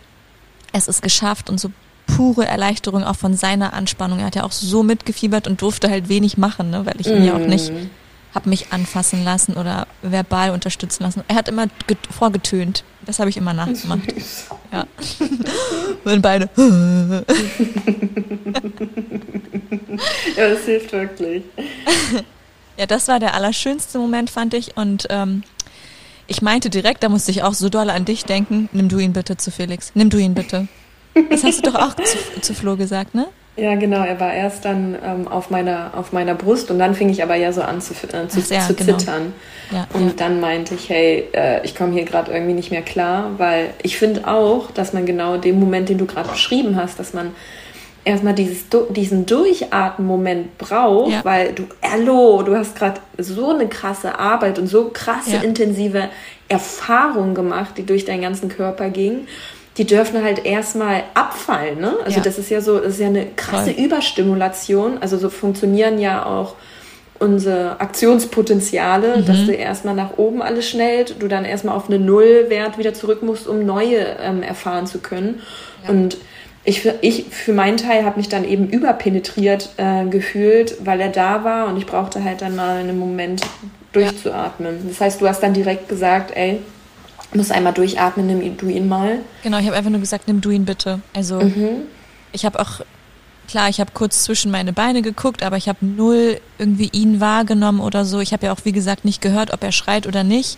es ist geschafft und so pure Erleichterung auch von seiner Anspannung. Er hat ja auch so mitgefiebert und durfte halt wenig machen, ne, weil ich ihn mm. ja auch nicht mm. habe mich anfassen lassen oder verbal unterstützen lassen. Er hat immer vorgetönt. Das habe ich immer nachgemacht. Ja. Wenn beide. ja, das hilft wirklich. ja, das war der allerschönste Moment, fand ich. Und ähm, ich meinte direkt, da musste ich auch so doll an dich denken. Nimm du ihn bitte zu Felix. Nimm du ihn bitte. Das hast du doch auch zu, zu Flo gesagt, ne? Ja, genau. Er war erst dann ähm, auf, meiner, auf meiner Brust und dann fing ich aber ja so an zu, äh, zu, ja, zu genau. zittern. Ja, und ja. dann meinte ich, hey, äh, ich komme hier gerade irgendwie nicht mehr klar, weil ich finde auch, dass man genau den Moment, den du gerade beschrieben hast, dass man erstmal dieses, diesen Durchatmen-Moment braucht, weil du, hallo, du hast gerade so eine krasse Arbeit und so krasse, intensive Erfahrungen gemacht, die durch deinen ganzen Körper gingen. Die dürfen halt erstmal abfallen, ne? Also ja. das ist ja so, das ist ja eine krasse Voll. Überstimulation. Also so funktionieren ja auch unsere Aktionspotenziale, mhm. dass du erstmal nach oben alles schnellt, du dann erstmal auf einen Nullwert wieder zurück musst, um neue ähm, erfahren zu können. Und ich für, ich für meinen Teil habe mich dann eben überpenetriert äh, gefühlt, weil er da war und ich brauchte halt dann mal einen Moment durchzuatmen. Das heißt, du hast dann direkt gesagt, ey, muss einmal durchatmen, nimm du ihn mal. Genau, ich habe einfach nur gesagt, nimm du ihn bitte. Also mhm. ich habe auch, klar, ich habe kurz zwischen meine Beine geguckt, aber ich habe null irgendwie ihn wahrgenommen oder so. Ich habe ja auch, wie gesagt, nicht gehört, ob er schreit oder nicht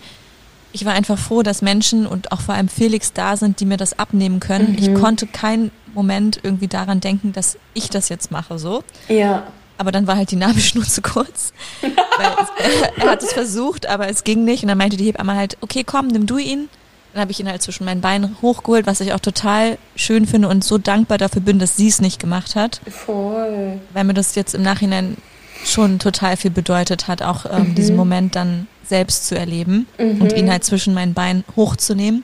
ich war einfach froh, dass Menschen und auch vor allem Felix da sind, die mir das abnehmen können. Mhm. Ich konnte keinen Moment irgendwie daran denken, dass ich das jetzt mache, so. Ja. Aber dann war halt die Nabelschnur zu kurz. es, er hat es versucht, aber es ging nicht. Und dann meinte die Hebamme halt, okay, komm, nimm du ihn. Dann habe ich ihn halt zwischen meinen Beinen hochgeholt, was ich auch total schön finde und so dankbar dafür bin, dass sie es nicht gemacht hat. Voll. Weil mir das jetzt im Nachhinein schon total viel bedeutet hat, auch ähm, mhm. diesen Moment dann selbst zu erleben mhm. und ihn halt zwischen meinen Beinen hochzunehmen.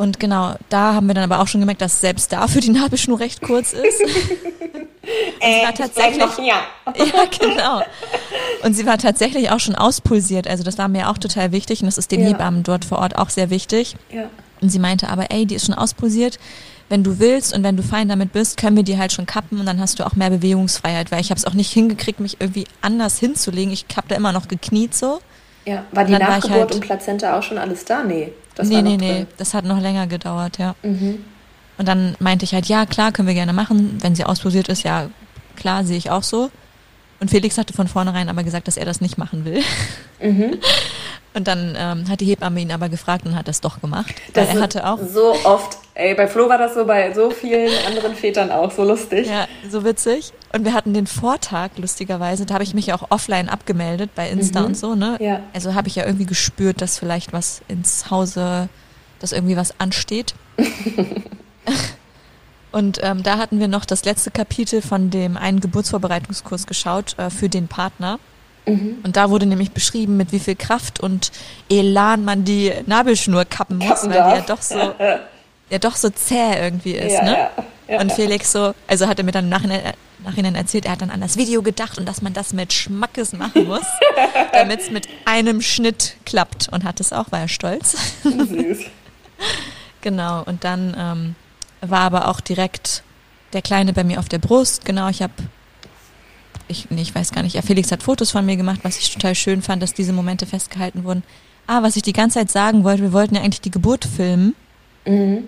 Und genau, da haben wir dann aber auch schon gemerkt, dass selbst dafür die Nabelschnur recht kurz ist. äh, war tatsächlich, noch, ja. ja, genau. Und sie war tatsächlich auch schon auspulsiert. Also das war mir auch total wichtig und das ist den ja. Hebammen dort vor Ort auch sehr wichtig. Ja. Und sie meinte aber, ey, die ist schon auspulsiert. Wenn du willst und wenn du fein damit bist, können wir die halt schon kappen und dann hast du auch mehr Bewegungsfreiheit, weil ich habe es auch nicht hingekriegt, mich irgendwie anders hinzulegen. Ich habe da immer noch gekniet so. Ja, war die Nachgeburt halt, und Plazenta auch schon alles da? Nee. Das nee, nee, nee. Das hat noch länger gedauert, ja. Mhm. Und dann meinte ich halt, ja, klar, können wir gerne machen. Wenn sie ausposiert ist, ja, klar, sehe ich auch so. Und Felix hatte von vornherein aber gesagt, dass er das nicht machen will. Mhm. Und dann ähm, hat die Hebamme ihn aber gefragt und hat das doch gemacht. Das er hatte auch so oft, ey, bei Flo war das so, bei so vielen anderen Vätern auch so lustig. Ja, so witzig. Und wir hatten den Vortag, lustigerweise, da habe ich mich ja auch offline abgemeldet bei Insta mhm. und so, ne? Ja. Also habe ich ja irgendwie gespürt, dass vielleicht was ins Hause, dass irgendwie was ansteht. und ähm, da hatten wir noch das letzte Kapitel von dem einen Geburtsvorbereitungskurs geschaut äh, für den Partner. Mhm. Und da wurde nämlich beschrieben, mit wie viel Kraft und Elan man die Nabelschnur kappen muss, kappen weil darf. die ja doch so, ja doch so zäh irgendwie ist, ja, ne? Ja, ja, und Felix so, also hat er mir dann im Nachhinein, Nachhinein erzählt, er hat dann an das Video gedacht und dass man das mit Schmackes machen muss, damit es mit einem Schnitt klappt. Und hat es auch, war er stolz. Süß. genau, und dann ähm, war aber auch direkt der Kleine bei mir auf der Brust. Genau, ich habe ich, nee, ich weiß gar nicht, ja, Felix hat Fotos von mir gemacht, was ich total schön fand, dass diese Momente festgehalten wurden. Ah, was ich die ganze Zeit sagen wollte, wir wollten ja eigentlich die Geburt filmen. Mhm.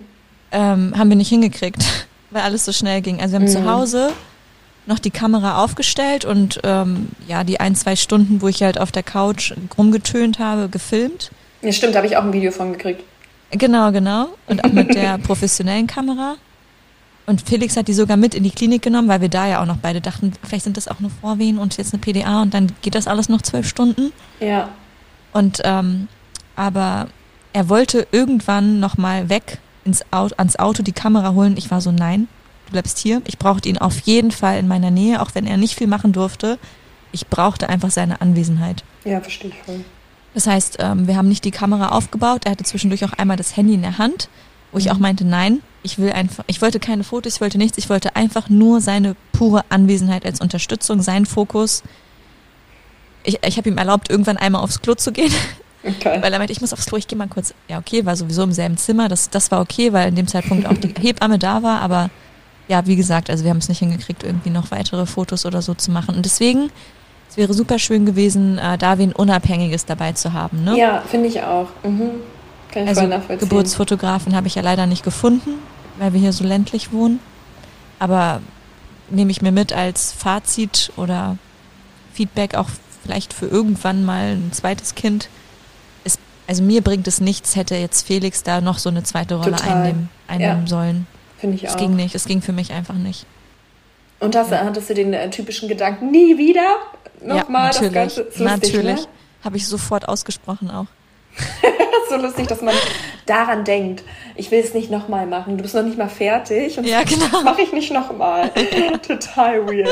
Ähm, haben wir nicht hingekriegt, weil alles so schnell ging. Also wir haben mhm. zu Hause noch die Kamera aufgestellt und ähm, ja, die ein, zwei Stunden, wo ich halt auf der Couch rumgetönt habe, gefilmt. Ja, stimmt, da habe ich auch ein Video von gekriegt. Genau, genau. Und auch mit der professionellen Kamera. Und Felix hat die sogar mit in die Klinik genommen, weil wir da ja auch noch beide dachten, vielleicht sind das auch nur Vorwehen und jetzt eine PDA und dann geht das alles noch zwölf Stunden. Ja. Und ähm, aber er wollte irgendwann nochmal weg ins Auto, ans Auto die Kamera holen. Ich war so, nein, du bleibst hier. Ich brauchte ihn auf jeden Fall in meiner Nähe, auch wenn er nicht viel machen durfte. Ich brauchte einfach seine Anwesenheit. Ja, verstehe ich voll. Das heißt, ähm, wir haben nicht die Kamera aufgebaut. Er hatte zwischendurch auch einmal das Handy in der Hand, wo ich auch mhm. meinte, nein, ich will einfach, ich wollte keine Fotos, ich wollte nichts, ich wollte einfach nur seine pure Anwesenheit als Unterstützung, seinen Fokus. Ich, ich habe ihm erlaubt, irgendwann einmal aufs Klo zu gehen. Okay. Weil er meinte, ich muss aufs Klo, ich gehe mal kurz. Ja, okay, war sowieso im selben Zimmer. Das, das war okay, weil in dem Zeitpunkt auch die Hebamme da war. Aber ja, wie gesagt, also wir haben es nicht hingekriegt, irgendwie noch weitere Fotos oder so zu machen. Und deswegen, es wäre super schön gewesen, äh, da wen Unabhängiges dabei zu haben. Ne? Ja, finde ich auch. Mhm. Kann ich also Geburtsfotografen habe ich ja leider nicht gefunden weil wir hier so ländlich wohnen. Aber nehme ich mir mit als Fazit oder Feedback auch vielleicht für irgendwann mal ein zweites Kind. Ist, also mir bringt es nichts, hätte jetzt Felix da noch so eine zweite Rolle Total. einnehmen, einnehmen ja. sollen. Finde ich es auch. Es ging nicht, es ging für mich einfach nicht. Und hast, ja. hattest du den äh, typischen Gedanken, nie wieder nochmal ja, das Ganze? Lustig, natürlich. Ne? Habe ich sofort ausgesprochen auch. so lustig, dass man daran denkt, ich will es nicht nochmal machen. Du bist noch nicht mal fertig. Und ja, genau. Das mache ich nicht nochmal. Total weird.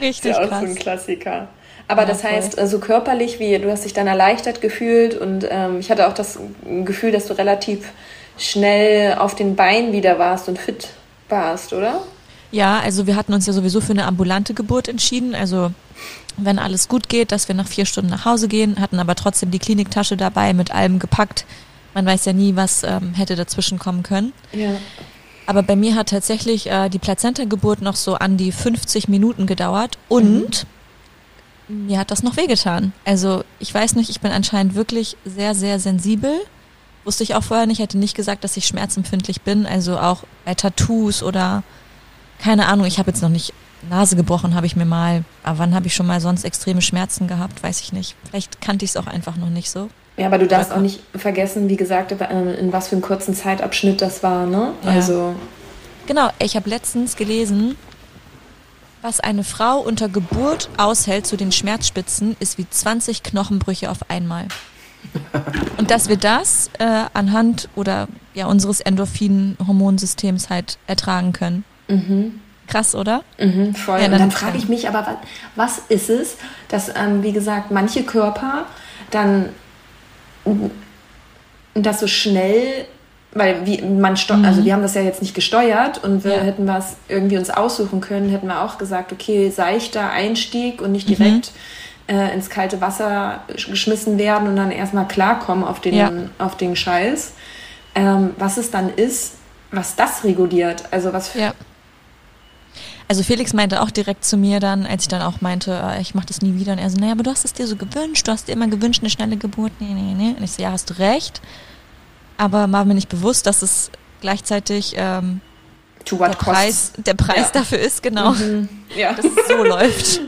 Richtig ist ja auch krass. so ein Klassiker. Aber ja, das voll. heißt, so körperlich, wie du hast dich dann erleichtert gefühlt und ähm, ich hatte auch das Gefühl, dass du relativ schnell auf den Beinen wieder warst und fit warst, oder? Ja, also wir hatten uns ja sowieso für eine ambulante Geburt entschieden. Also wenn alles gut geht, dass wir nach vier Stunden nach Hause gehen, hatten aber trotzdem die Kliniktasche dabei, mit allem gepackt. Man weiß ja nie, was ähm, hätte dazwischen kommen können. Ja. Aber bei mir hat tatsächlich äh, die Plazenta-Geburt noch so an die 50 Minuten gedauert und mhm. mir hat das noch wehgetan. Also ich weiß nicht, ich bin anscheinend wirklich sehr, sehr sensibel. Wusste ich auch vorher nicht, hätte nicht gesagt, dass ich schmerzempfindlich bin. Also auch bei Tattoos oder keine Ahnung, ich habe jetzt noch nicht Nase gebrochen habe ich mir mal. Aber wann habe ich schon mal sonst extreme Schmerzen gehabt? Weiß ich nicht. Vielleicht kannte ich es auch einfach noch nicht so. Ja, aber du darfst aber auch nicht vergessen, wie gesagt, in was für einen kurzen Zeitabschnitt das war, ne? Ja. Also. Genau, ich habe letztens gelesen, was eine Frau unter Geburt aushält zu den Schmerzspitzen, ist wie 20 Knochenbrüche auf einmal. Und dass wir das äh, anhand oder ja unseres Endorphin-Hormonsystems halt ertragen können. Mhm. Krass, oder? Mhm, voll. Ja, dann, dann frage ich mich aber, was, ist es, dass, ähm, wie gesagt, manche Körper dann das so schnell, weil wie, man mhm. also wir haben das ja jetzt nicht gesteuert und wir ja. hätten was irgendwie uns aussuchen können, hätten wir auch gesagt, okay, seichter Einstieg und nicht direkt mhm. äh, ins kalte Wasser geschmissen werden und dann erstmal klarkommen auf den, ja. auf den Scheiß. Ähm, was es dann ist, was das reguliert, also was für, ja also Felix meinte auch direkt zu mir dann, als ich dann auch meinte, äh, ich mache das nie wieder. Und er so, naja, aber du hast es dir so gewünscht, du hast dir immer gewünscht, eine schnelle Geburt. Nee, nee, nee. Und ich so, ja, hast du recht. Aber war mir nicht bewusst, dass es gleichzeitig ähm, der Preis, der Preis Ja. dafür ist, genau, Mhm. Ja. dass es so läuft.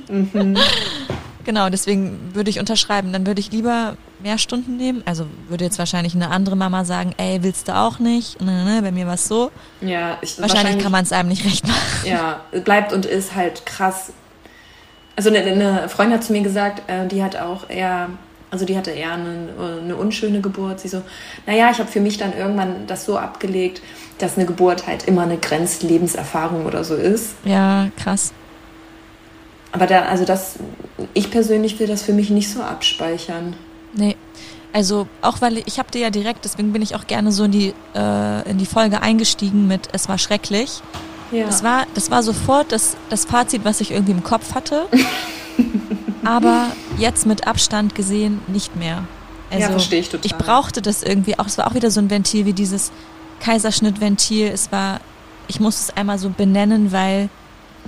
Genau, deswegen würde ich unterschreiben. Dann würde ich lieber mehr Stunden nehmen. Also würde jetzt wahrscheinlich eine andere Mama sagen, ey, willst du auch nicht? Ne, ne, bei mir war es so. ja, ich, Wahrscheinlich, kann man es einem nicht recht machen. Ja, bleibt und ist halt krass. Also eine, eine Freundin hat zu mir gesagt, äh, die hat auch eher, also die hatte eher eine, eine unschöne Geburt. Sie so, naja, ich habe für mich dann irgendwann das so abgelegt, dass eine Geburt halt immer eine Grenzlebenserfahrung oder so ist. Ja, krass. Aber da, also das, ich persönlich will das für mich nicht so abspeichern. Nee. Also auch weil ich, ich habe dir ja direkt, deswegen bin ich auch gerne so in die äh, in die Folge eingestiegen mit es war schrecklich. Ja. Das war das war sofort das das Fazit, was ich irgendwie im Kopf hatte. aber jetzt mit Abstand gesehen nicht mehr. Also Ja, verstehe ich total. Ich brauchte das irgendwie auch. Es war auch wieder so ein Ventil wie dieses Kaiserschnittventil. Es war, ich muss es einmal so benennen, weil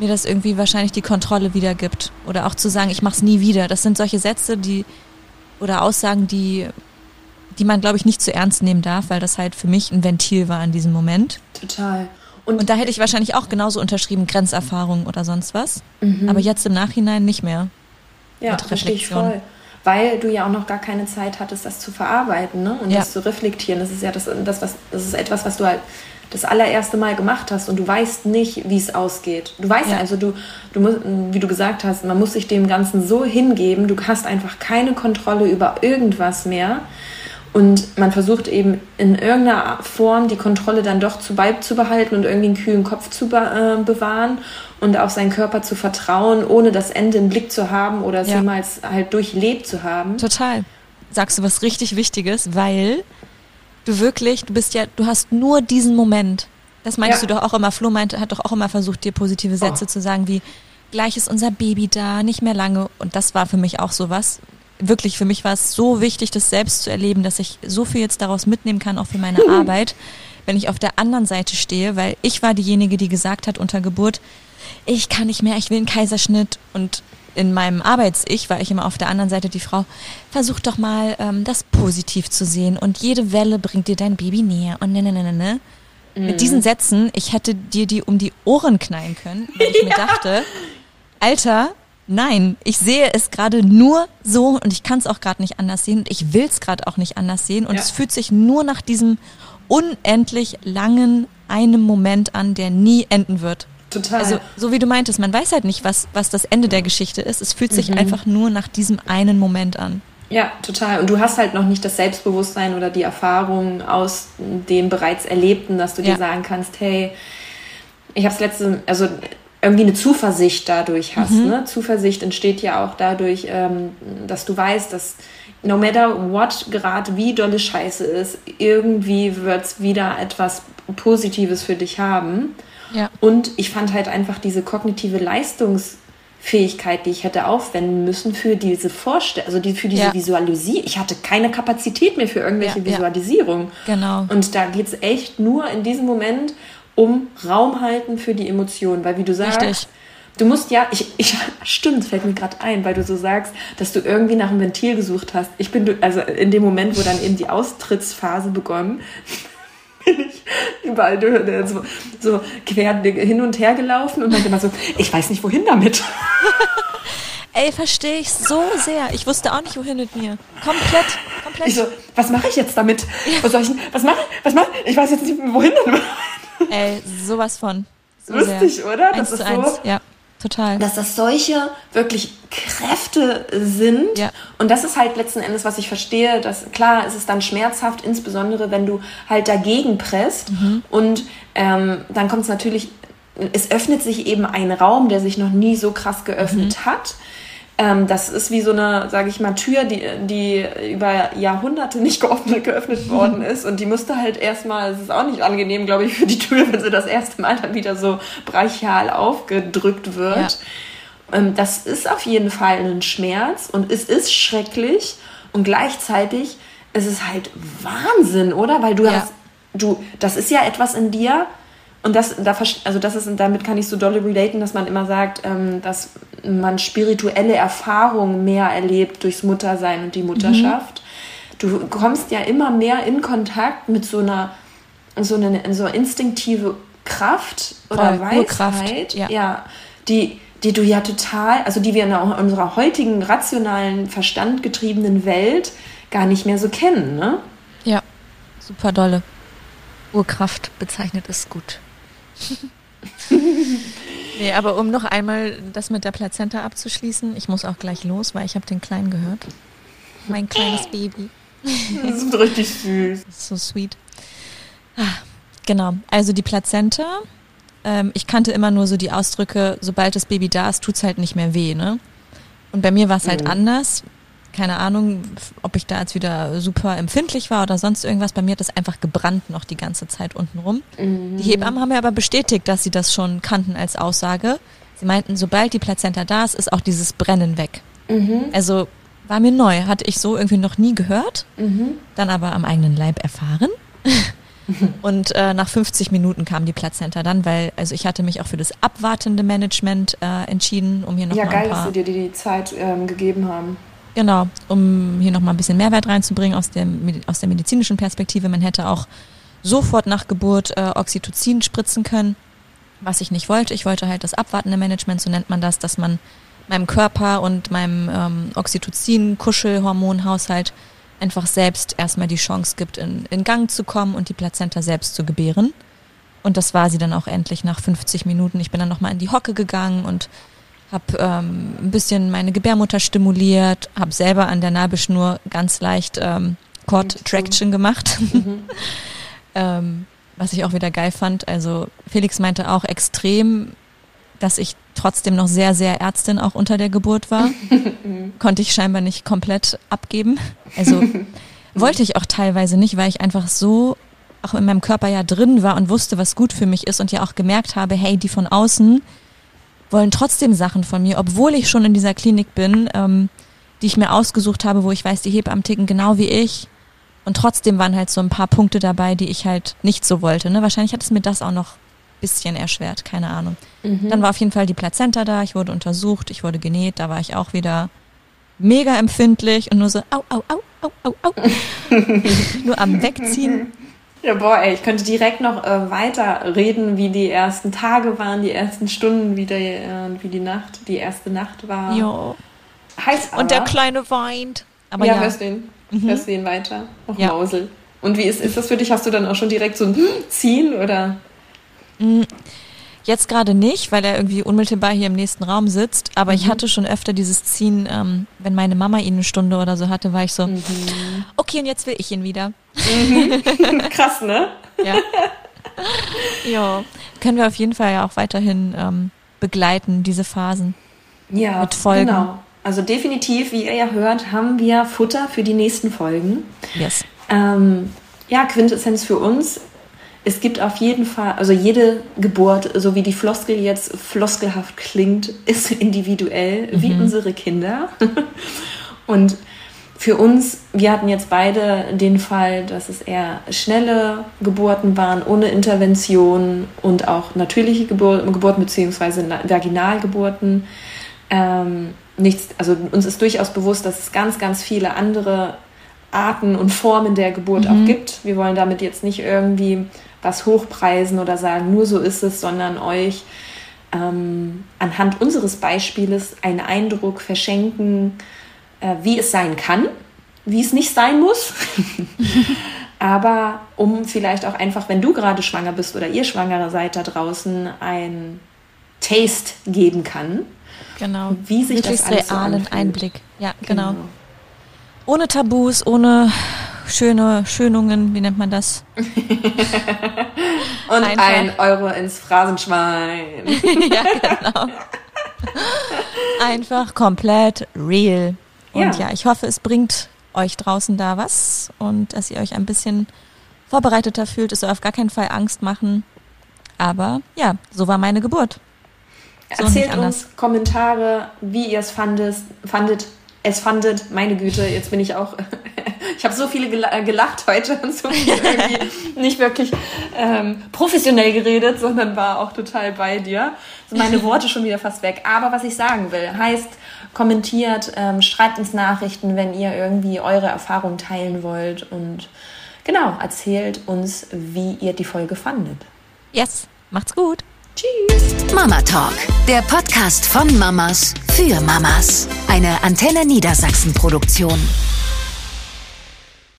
mir das irgendwie wahrscheinlich die Kontrolle wiedergibt. Oder auch zu sagen, ich mach's nie wieder. Das sind solche Sätze, die oder Aussagen, die, die man, glaube ich, nicht zu ernst nehmen darf, weil das halt für mich ein Ventil war in diesem Moment. Total. Und, Und da hätte ich wahrscheinlich auch genauso unterschrieben, Grenzerfahrung oder sonst was. Mhm. Aber jetzt im Nachhinein nicht mehr. ja, verstehe ich voll. Weil du ja auch noch gar keine Zeit hattest, das zu verarbeiten ne? und Ja. das zu reflektieren. Das ist ja das, das, was, das ist etwas, was du halt das allererste Mal gemacht hast und du weißt nicht, wie es ausgeht. Du weißt Ja. also, du, du musst, wie du gesagt hast, man muss sich dem Ganzen so hingeben, du hast einfach keine Kontrolle über irgendwas mehr. Und man versucht eben in irgendeiner Form die Kontrolle dann doch zu beizubehalten und irgendwie einen kühlen Kopf zu be äh, bewahren und auf seinen Körper zu vertrauen, ohne das Ende im Blick zu haben oder es Ja. jemals halt durchlebt zu haben. Total. Sagst du was richtig Wichtiges, weil du wirklich, du bist ja, du hast nur diesen Moment. Das meintest Ja. du doch auch immer. Flo meinte, hat doch auch immer versucht, dir positive Sätze Oh. zu sagen, wie gleich ist unser Baby da, nicht mehr lange. Und das war für mich auch sowas. Wirklich, für mich war es so wichtig, das selbst zu erleben, dass ich so viel jetzt daraus mitnehmen kann, auch für meine Arbeit, wenn ich auf der anderen Seite stehe, weil ich war diejenige, die gesagt hat unter Geburt, ich kann nicht mehr, ich will einen Kaiserschnitt. Und in meinem Arbeits-Ich war ich immer auf der anderen Seite die Frau, versuch doch mal, ähm, das positiv zu sehen und jede Welle bringt dir dein Baby näher und ne, ne, ne, ne, ne. Mit diesen Sätzen, ich hätte dir die um die Ohren knallen können, weil ich mir dachte, Alter, nein, ich sehe es gerade nur so und ich kann es auch gerade nicht anders sehen und ich will es gerade auch nicht anders sehen und Ja. es fühlt sich nur nach diesem unendlich langen einem Moment an, der nie enden wird. Total. Also, so wie du meintest, man weiß halt nicht, was, was das Ende der Geschichte ist. Es fühlt sich einfach nur nach diesem einen Moment an. Ja, total. Und du hast halt noch nicht das Selbstbewusstsein oder die Erfahrung aus dem bereits Erlebten, dass du dir Ja. sagen kannst, hey, ich habe es letzte, also irgendwie eine Zuversicht dadurch hast. Mhm. Ne? Zuversicht entsteht ja auch dadurch, ähm, dass du weißt, dass no matter what gerade wie dolle Scheiße ist, irgendwie wird's wieder etwas Positives für dich haben. Ja. Und ich fand halt einfach diese kognitive Leistungsfähigkeit, die ich hätte aufwenden müssen für diese Vorstellung, also die, für diese Ja. Visualisierung. Ich hatte keine Kapazität mehr für irgendwelche Ja. Visualisierung. Genau. Und da geht's echt nur in diesem Moment um Raum halten für die Emotionen. Weil wie du sagst, Richtig. du musst ja, ich, ich stimmt, fällt mir gerade ein, weil du so sagst, dass du irgendwie nach einem Ventil gesucht hast. Ich bin, also in dem Moment, wo dann eben die Austrittsphase begonnen, bin ich überall so, so quer hin und her gelaufen und dann immer so, ich weiß nicht, wohin damit. Ey, verstehe ich so sehr. Ich wusste auch nicht, wohin mit mir. Komplett, komplett. Ich so, was mache ich jetzt damit? Was soll ich, was mache ich, was mache ich? Ich weiß jetzt nicht, wohin damit. Ey, sowas von. So Lustig, sehr. oder? Eins Das zu ist so- eins. Ja, total. dass das solche wirklich Kräfte sind. Ja. Und das ist halt letzten Endes, was ich verstehe, dass klar, es ist dann schmerzhaft, insbesondere wenn du halt dagegen presst. Mhm. Und ähm, dann kommt es natürlich, es öffnet sich eben ein Raum, der sich noch nie so krass geöffnet Mhm. hat. Ähm, das ist wie so eine, sage ich mal, Tür, die, die über Jahrhunderte nicht geöffnet, geöffnet worden ist. Und die musste halt erstmal, es ist auch nicht angenehm, glaube ich, für die Tür, wenn sie das erste Mal dann wieder so brachial aufgedrückt wird. Ähm, das ist auf jeden Fall ein Schmerz und es ist schrecklich und gleichzeitig ist es halt Wahnsinn, oder? Weil du Ja. hast, du, das ist ja etwas in dir und das, da, also das ist, damit kann ich so dolle relaten, dass man immer sagt, ähm, dass man spirituelle Erfahrungen mehr erlebt durchs Muttersein und die Mutterschaft. Du kommst ja immer mehr in Kontakt mit so einer so eine so instinktive Kraft oder Voll, Weisheit, Urkraft, ja. ja, die, die du ja total, also die wir in unserer heutigen rationalen, verstandgetriebenen Welt gar nicht mehr so kennen, ne? Ja, super dolle. Urkraft bezeichnet es gut. nee, aber um noch einmal das mit der Plazenta abzuschließen, ich muss auch gleich los, weil ich habe den Kleinen gehört. Mein kleines Baby. Das ist richtig süß. Das ist so sweet. Ah, genau, also die Plazenta. Ähm, ich kannte immer nur so die Ausdrücke, sobald das Baby da ist, tut's halt nicht mehr weh, ne? Und bei mir war es halt Mhm. anders. Keine Ahnung, ob ich da jetzt wieder super empfindlich war oder sonst irgendwas. Bei mir hat das einfach gebrannt noch die ganze Zeit unten rum. Die Hebammen haben mir aber bestätigt, dass sie das schon kannten als Aussage. Sie meinten, sobald die Plazenta da ist, ist auch dieses Brennen weg. Also war mir neu, hatte ich so irgendwie noch nie gehört, dann aber am eigenen Leib erfahren. Und äh, nach 50 Minuten kam die Plazenta dann, weil also ich hatte mich auch für das abwartende Management äh, entschieden, um hier noch Ja, mal geil, ein dass paar sie dir die Zeit ähm, gegeben haben. Genau, um hier nochmal ein bisschen Mehrwert reinzubringen aus, dem, aus der medizinischen Perspektive. Man hätte auch sofort nach Geburt äh, Oxytocin spritzen können, was ich nicht wollte. Ich wollte halt das abwartende Management, so nennt man das, dass man meinem Körper und meinem ähm, Oxytocin-Kuschelhormonhaushalt einfach selbst erstmal die Chance gibt, in, in Gang zu kommen und die Plazenta selbst zu gebären. Und das war sie dann auch endlich nach 50 Minuten. Ich bin dann nochmal in die Hocke gegangen und habe ähm, ein bisschen meine Gebärmutter stimuliert, habe selber an der Nabelschnur ganz leicht ähm, Cord Traction gemacht, ähm, was ich auch wieder geil fand. Also Felix meinte auch extrem, dass ich trotzdem noch sehr, sehr Ärztin auch unter der Geburt war. Konnte ich scheinbar nicht komplett abgeben. Also wollte ich auch teilweise nicht, weil ich einfach so auch in meinem Körper ja drin war und wusste, was gut für mich ist und ja auch gemerkt habe, hey, die von außen wollen trotzdem Sachen von mir, obwohl ich schon in dieser Klinik bin, ähm, die ich mir ausgesucht habe, wo ich weiß, die Hebammen ticken genau wie ich. Und trotzdem waren halt so ein paar Punkte dabei, die ich halt nicht so wollte. Ne? Wahrscheinlich hat es mir das auch noch ein bisschen erschwert, keine Ahnung. Dann war auf jeden Fall die Plazenta da, ich wurde untersucht, ich wurde genäht, da war ich auch wieder mega empfindlich und nur so, au, au, au, au, au, au. nur am Wegziehen. Ja, boah, ey, ich könnte direkt noch äh, weiter reden, wie die ersten Tage waren, die ersten Stunden, wie, der, äh, wie die Nacht, die erste Nacht war. Jo. Heiß aber. Und der Kleine weint. Aber ja, ja, hörst du ihn? Hörst du ihn weiter? Auch Ja. Mausel. Und wie ist, ist das für dich? Hast du dann auch schon direkt so ein Ziehen oder? Jetzt gerade nicht, weil er irgendwie unmittelbar hier im nächsten Raum sitzt. Aber ich hatte schon öfter dieses Ziehen, ähm, wenn meine Mama ihn eine Stunde oder so hatte, war ich so, okay, und jetzt will ich ihn wieder. Krass, ne? Ja. ja. Können wir auf jeden Fall ja auch weiterhin ähm, begleiten, diese Phasen. Ja, Mit Folgen. genau. Also definitiv, wie ihr ja hört, haben wir Futter für die nächsten Folgen. Yes. Ähm, ja, Quintessenz für uns. Es gibt auf jeden Fall, also jede Geburt, so wie die Floskel jetzt floskelhaft klingt, ist individuell, wie unsere Kinder. Und für uns, wir hatten jetzt beide den Fall, dass es eher schnelle Geburten waren, ohne Intervention und auch natürliche Gebur Geburten bzw. Vaginalgeburten. Ähm, nichts, also uns ist durchaus bewusst, dass es ganz, ganz viele andere Arten und Formen der Geburt auch gibt. Wir wollen damit jetzt nicht irgendwie was hochpreisen oder sagen, nur so ist es, sondern euch ähm, anhand unseres Beispieles einen Eindruck verschenken, äh, wie es sein kann, wie es nicht sein muss. Aber um vielleicht auch einfach, wenn du gerade schwanger bist oder ihr Schwangere seid da draußen, ein Taste geben kann. Genau. Wie sich das Möglichst alles so realen anfühlt. Einblick. Ja, genau. Ohne Tabus, ohne schöne Schönungen, wie nennt man das? Und Einfach. ein Euro ins Phrasenschwein. ja, genau. Einfach komplett real. Und Ja. ja. ich hoffe, es bringt euch draußen da was und dass ihr euch ein bisschen vorbereiteter fühlt. Es soll auf gar keinen Fall Angst machen. Aber ja, so war meine Geburt. So Erzählt uns Kommentare, wie ihr es fandet, fandet, es fandet. Meine Güte, jetzt bin ich auch. ich habe so viele äh, gelacht heute und so viel irgendwie nicht wirklich ähm, professionell geredet, sondern war auch total bei dir. So meine Worte schon wieder fast weg. Aber was ich sagen will, heißt, kommentiert, ähm, schreibt uns Nachrichten, wenn ihr irgendwie eure Erfahrungen teilen wollt und genau, erzählt uns, wie ihr die Folge fandet. Yes. Macht's gut. Tschüss. Mama Talk, der Podcast von Mamas für Mamas. Eine Antenne Niedersachsen Produktion.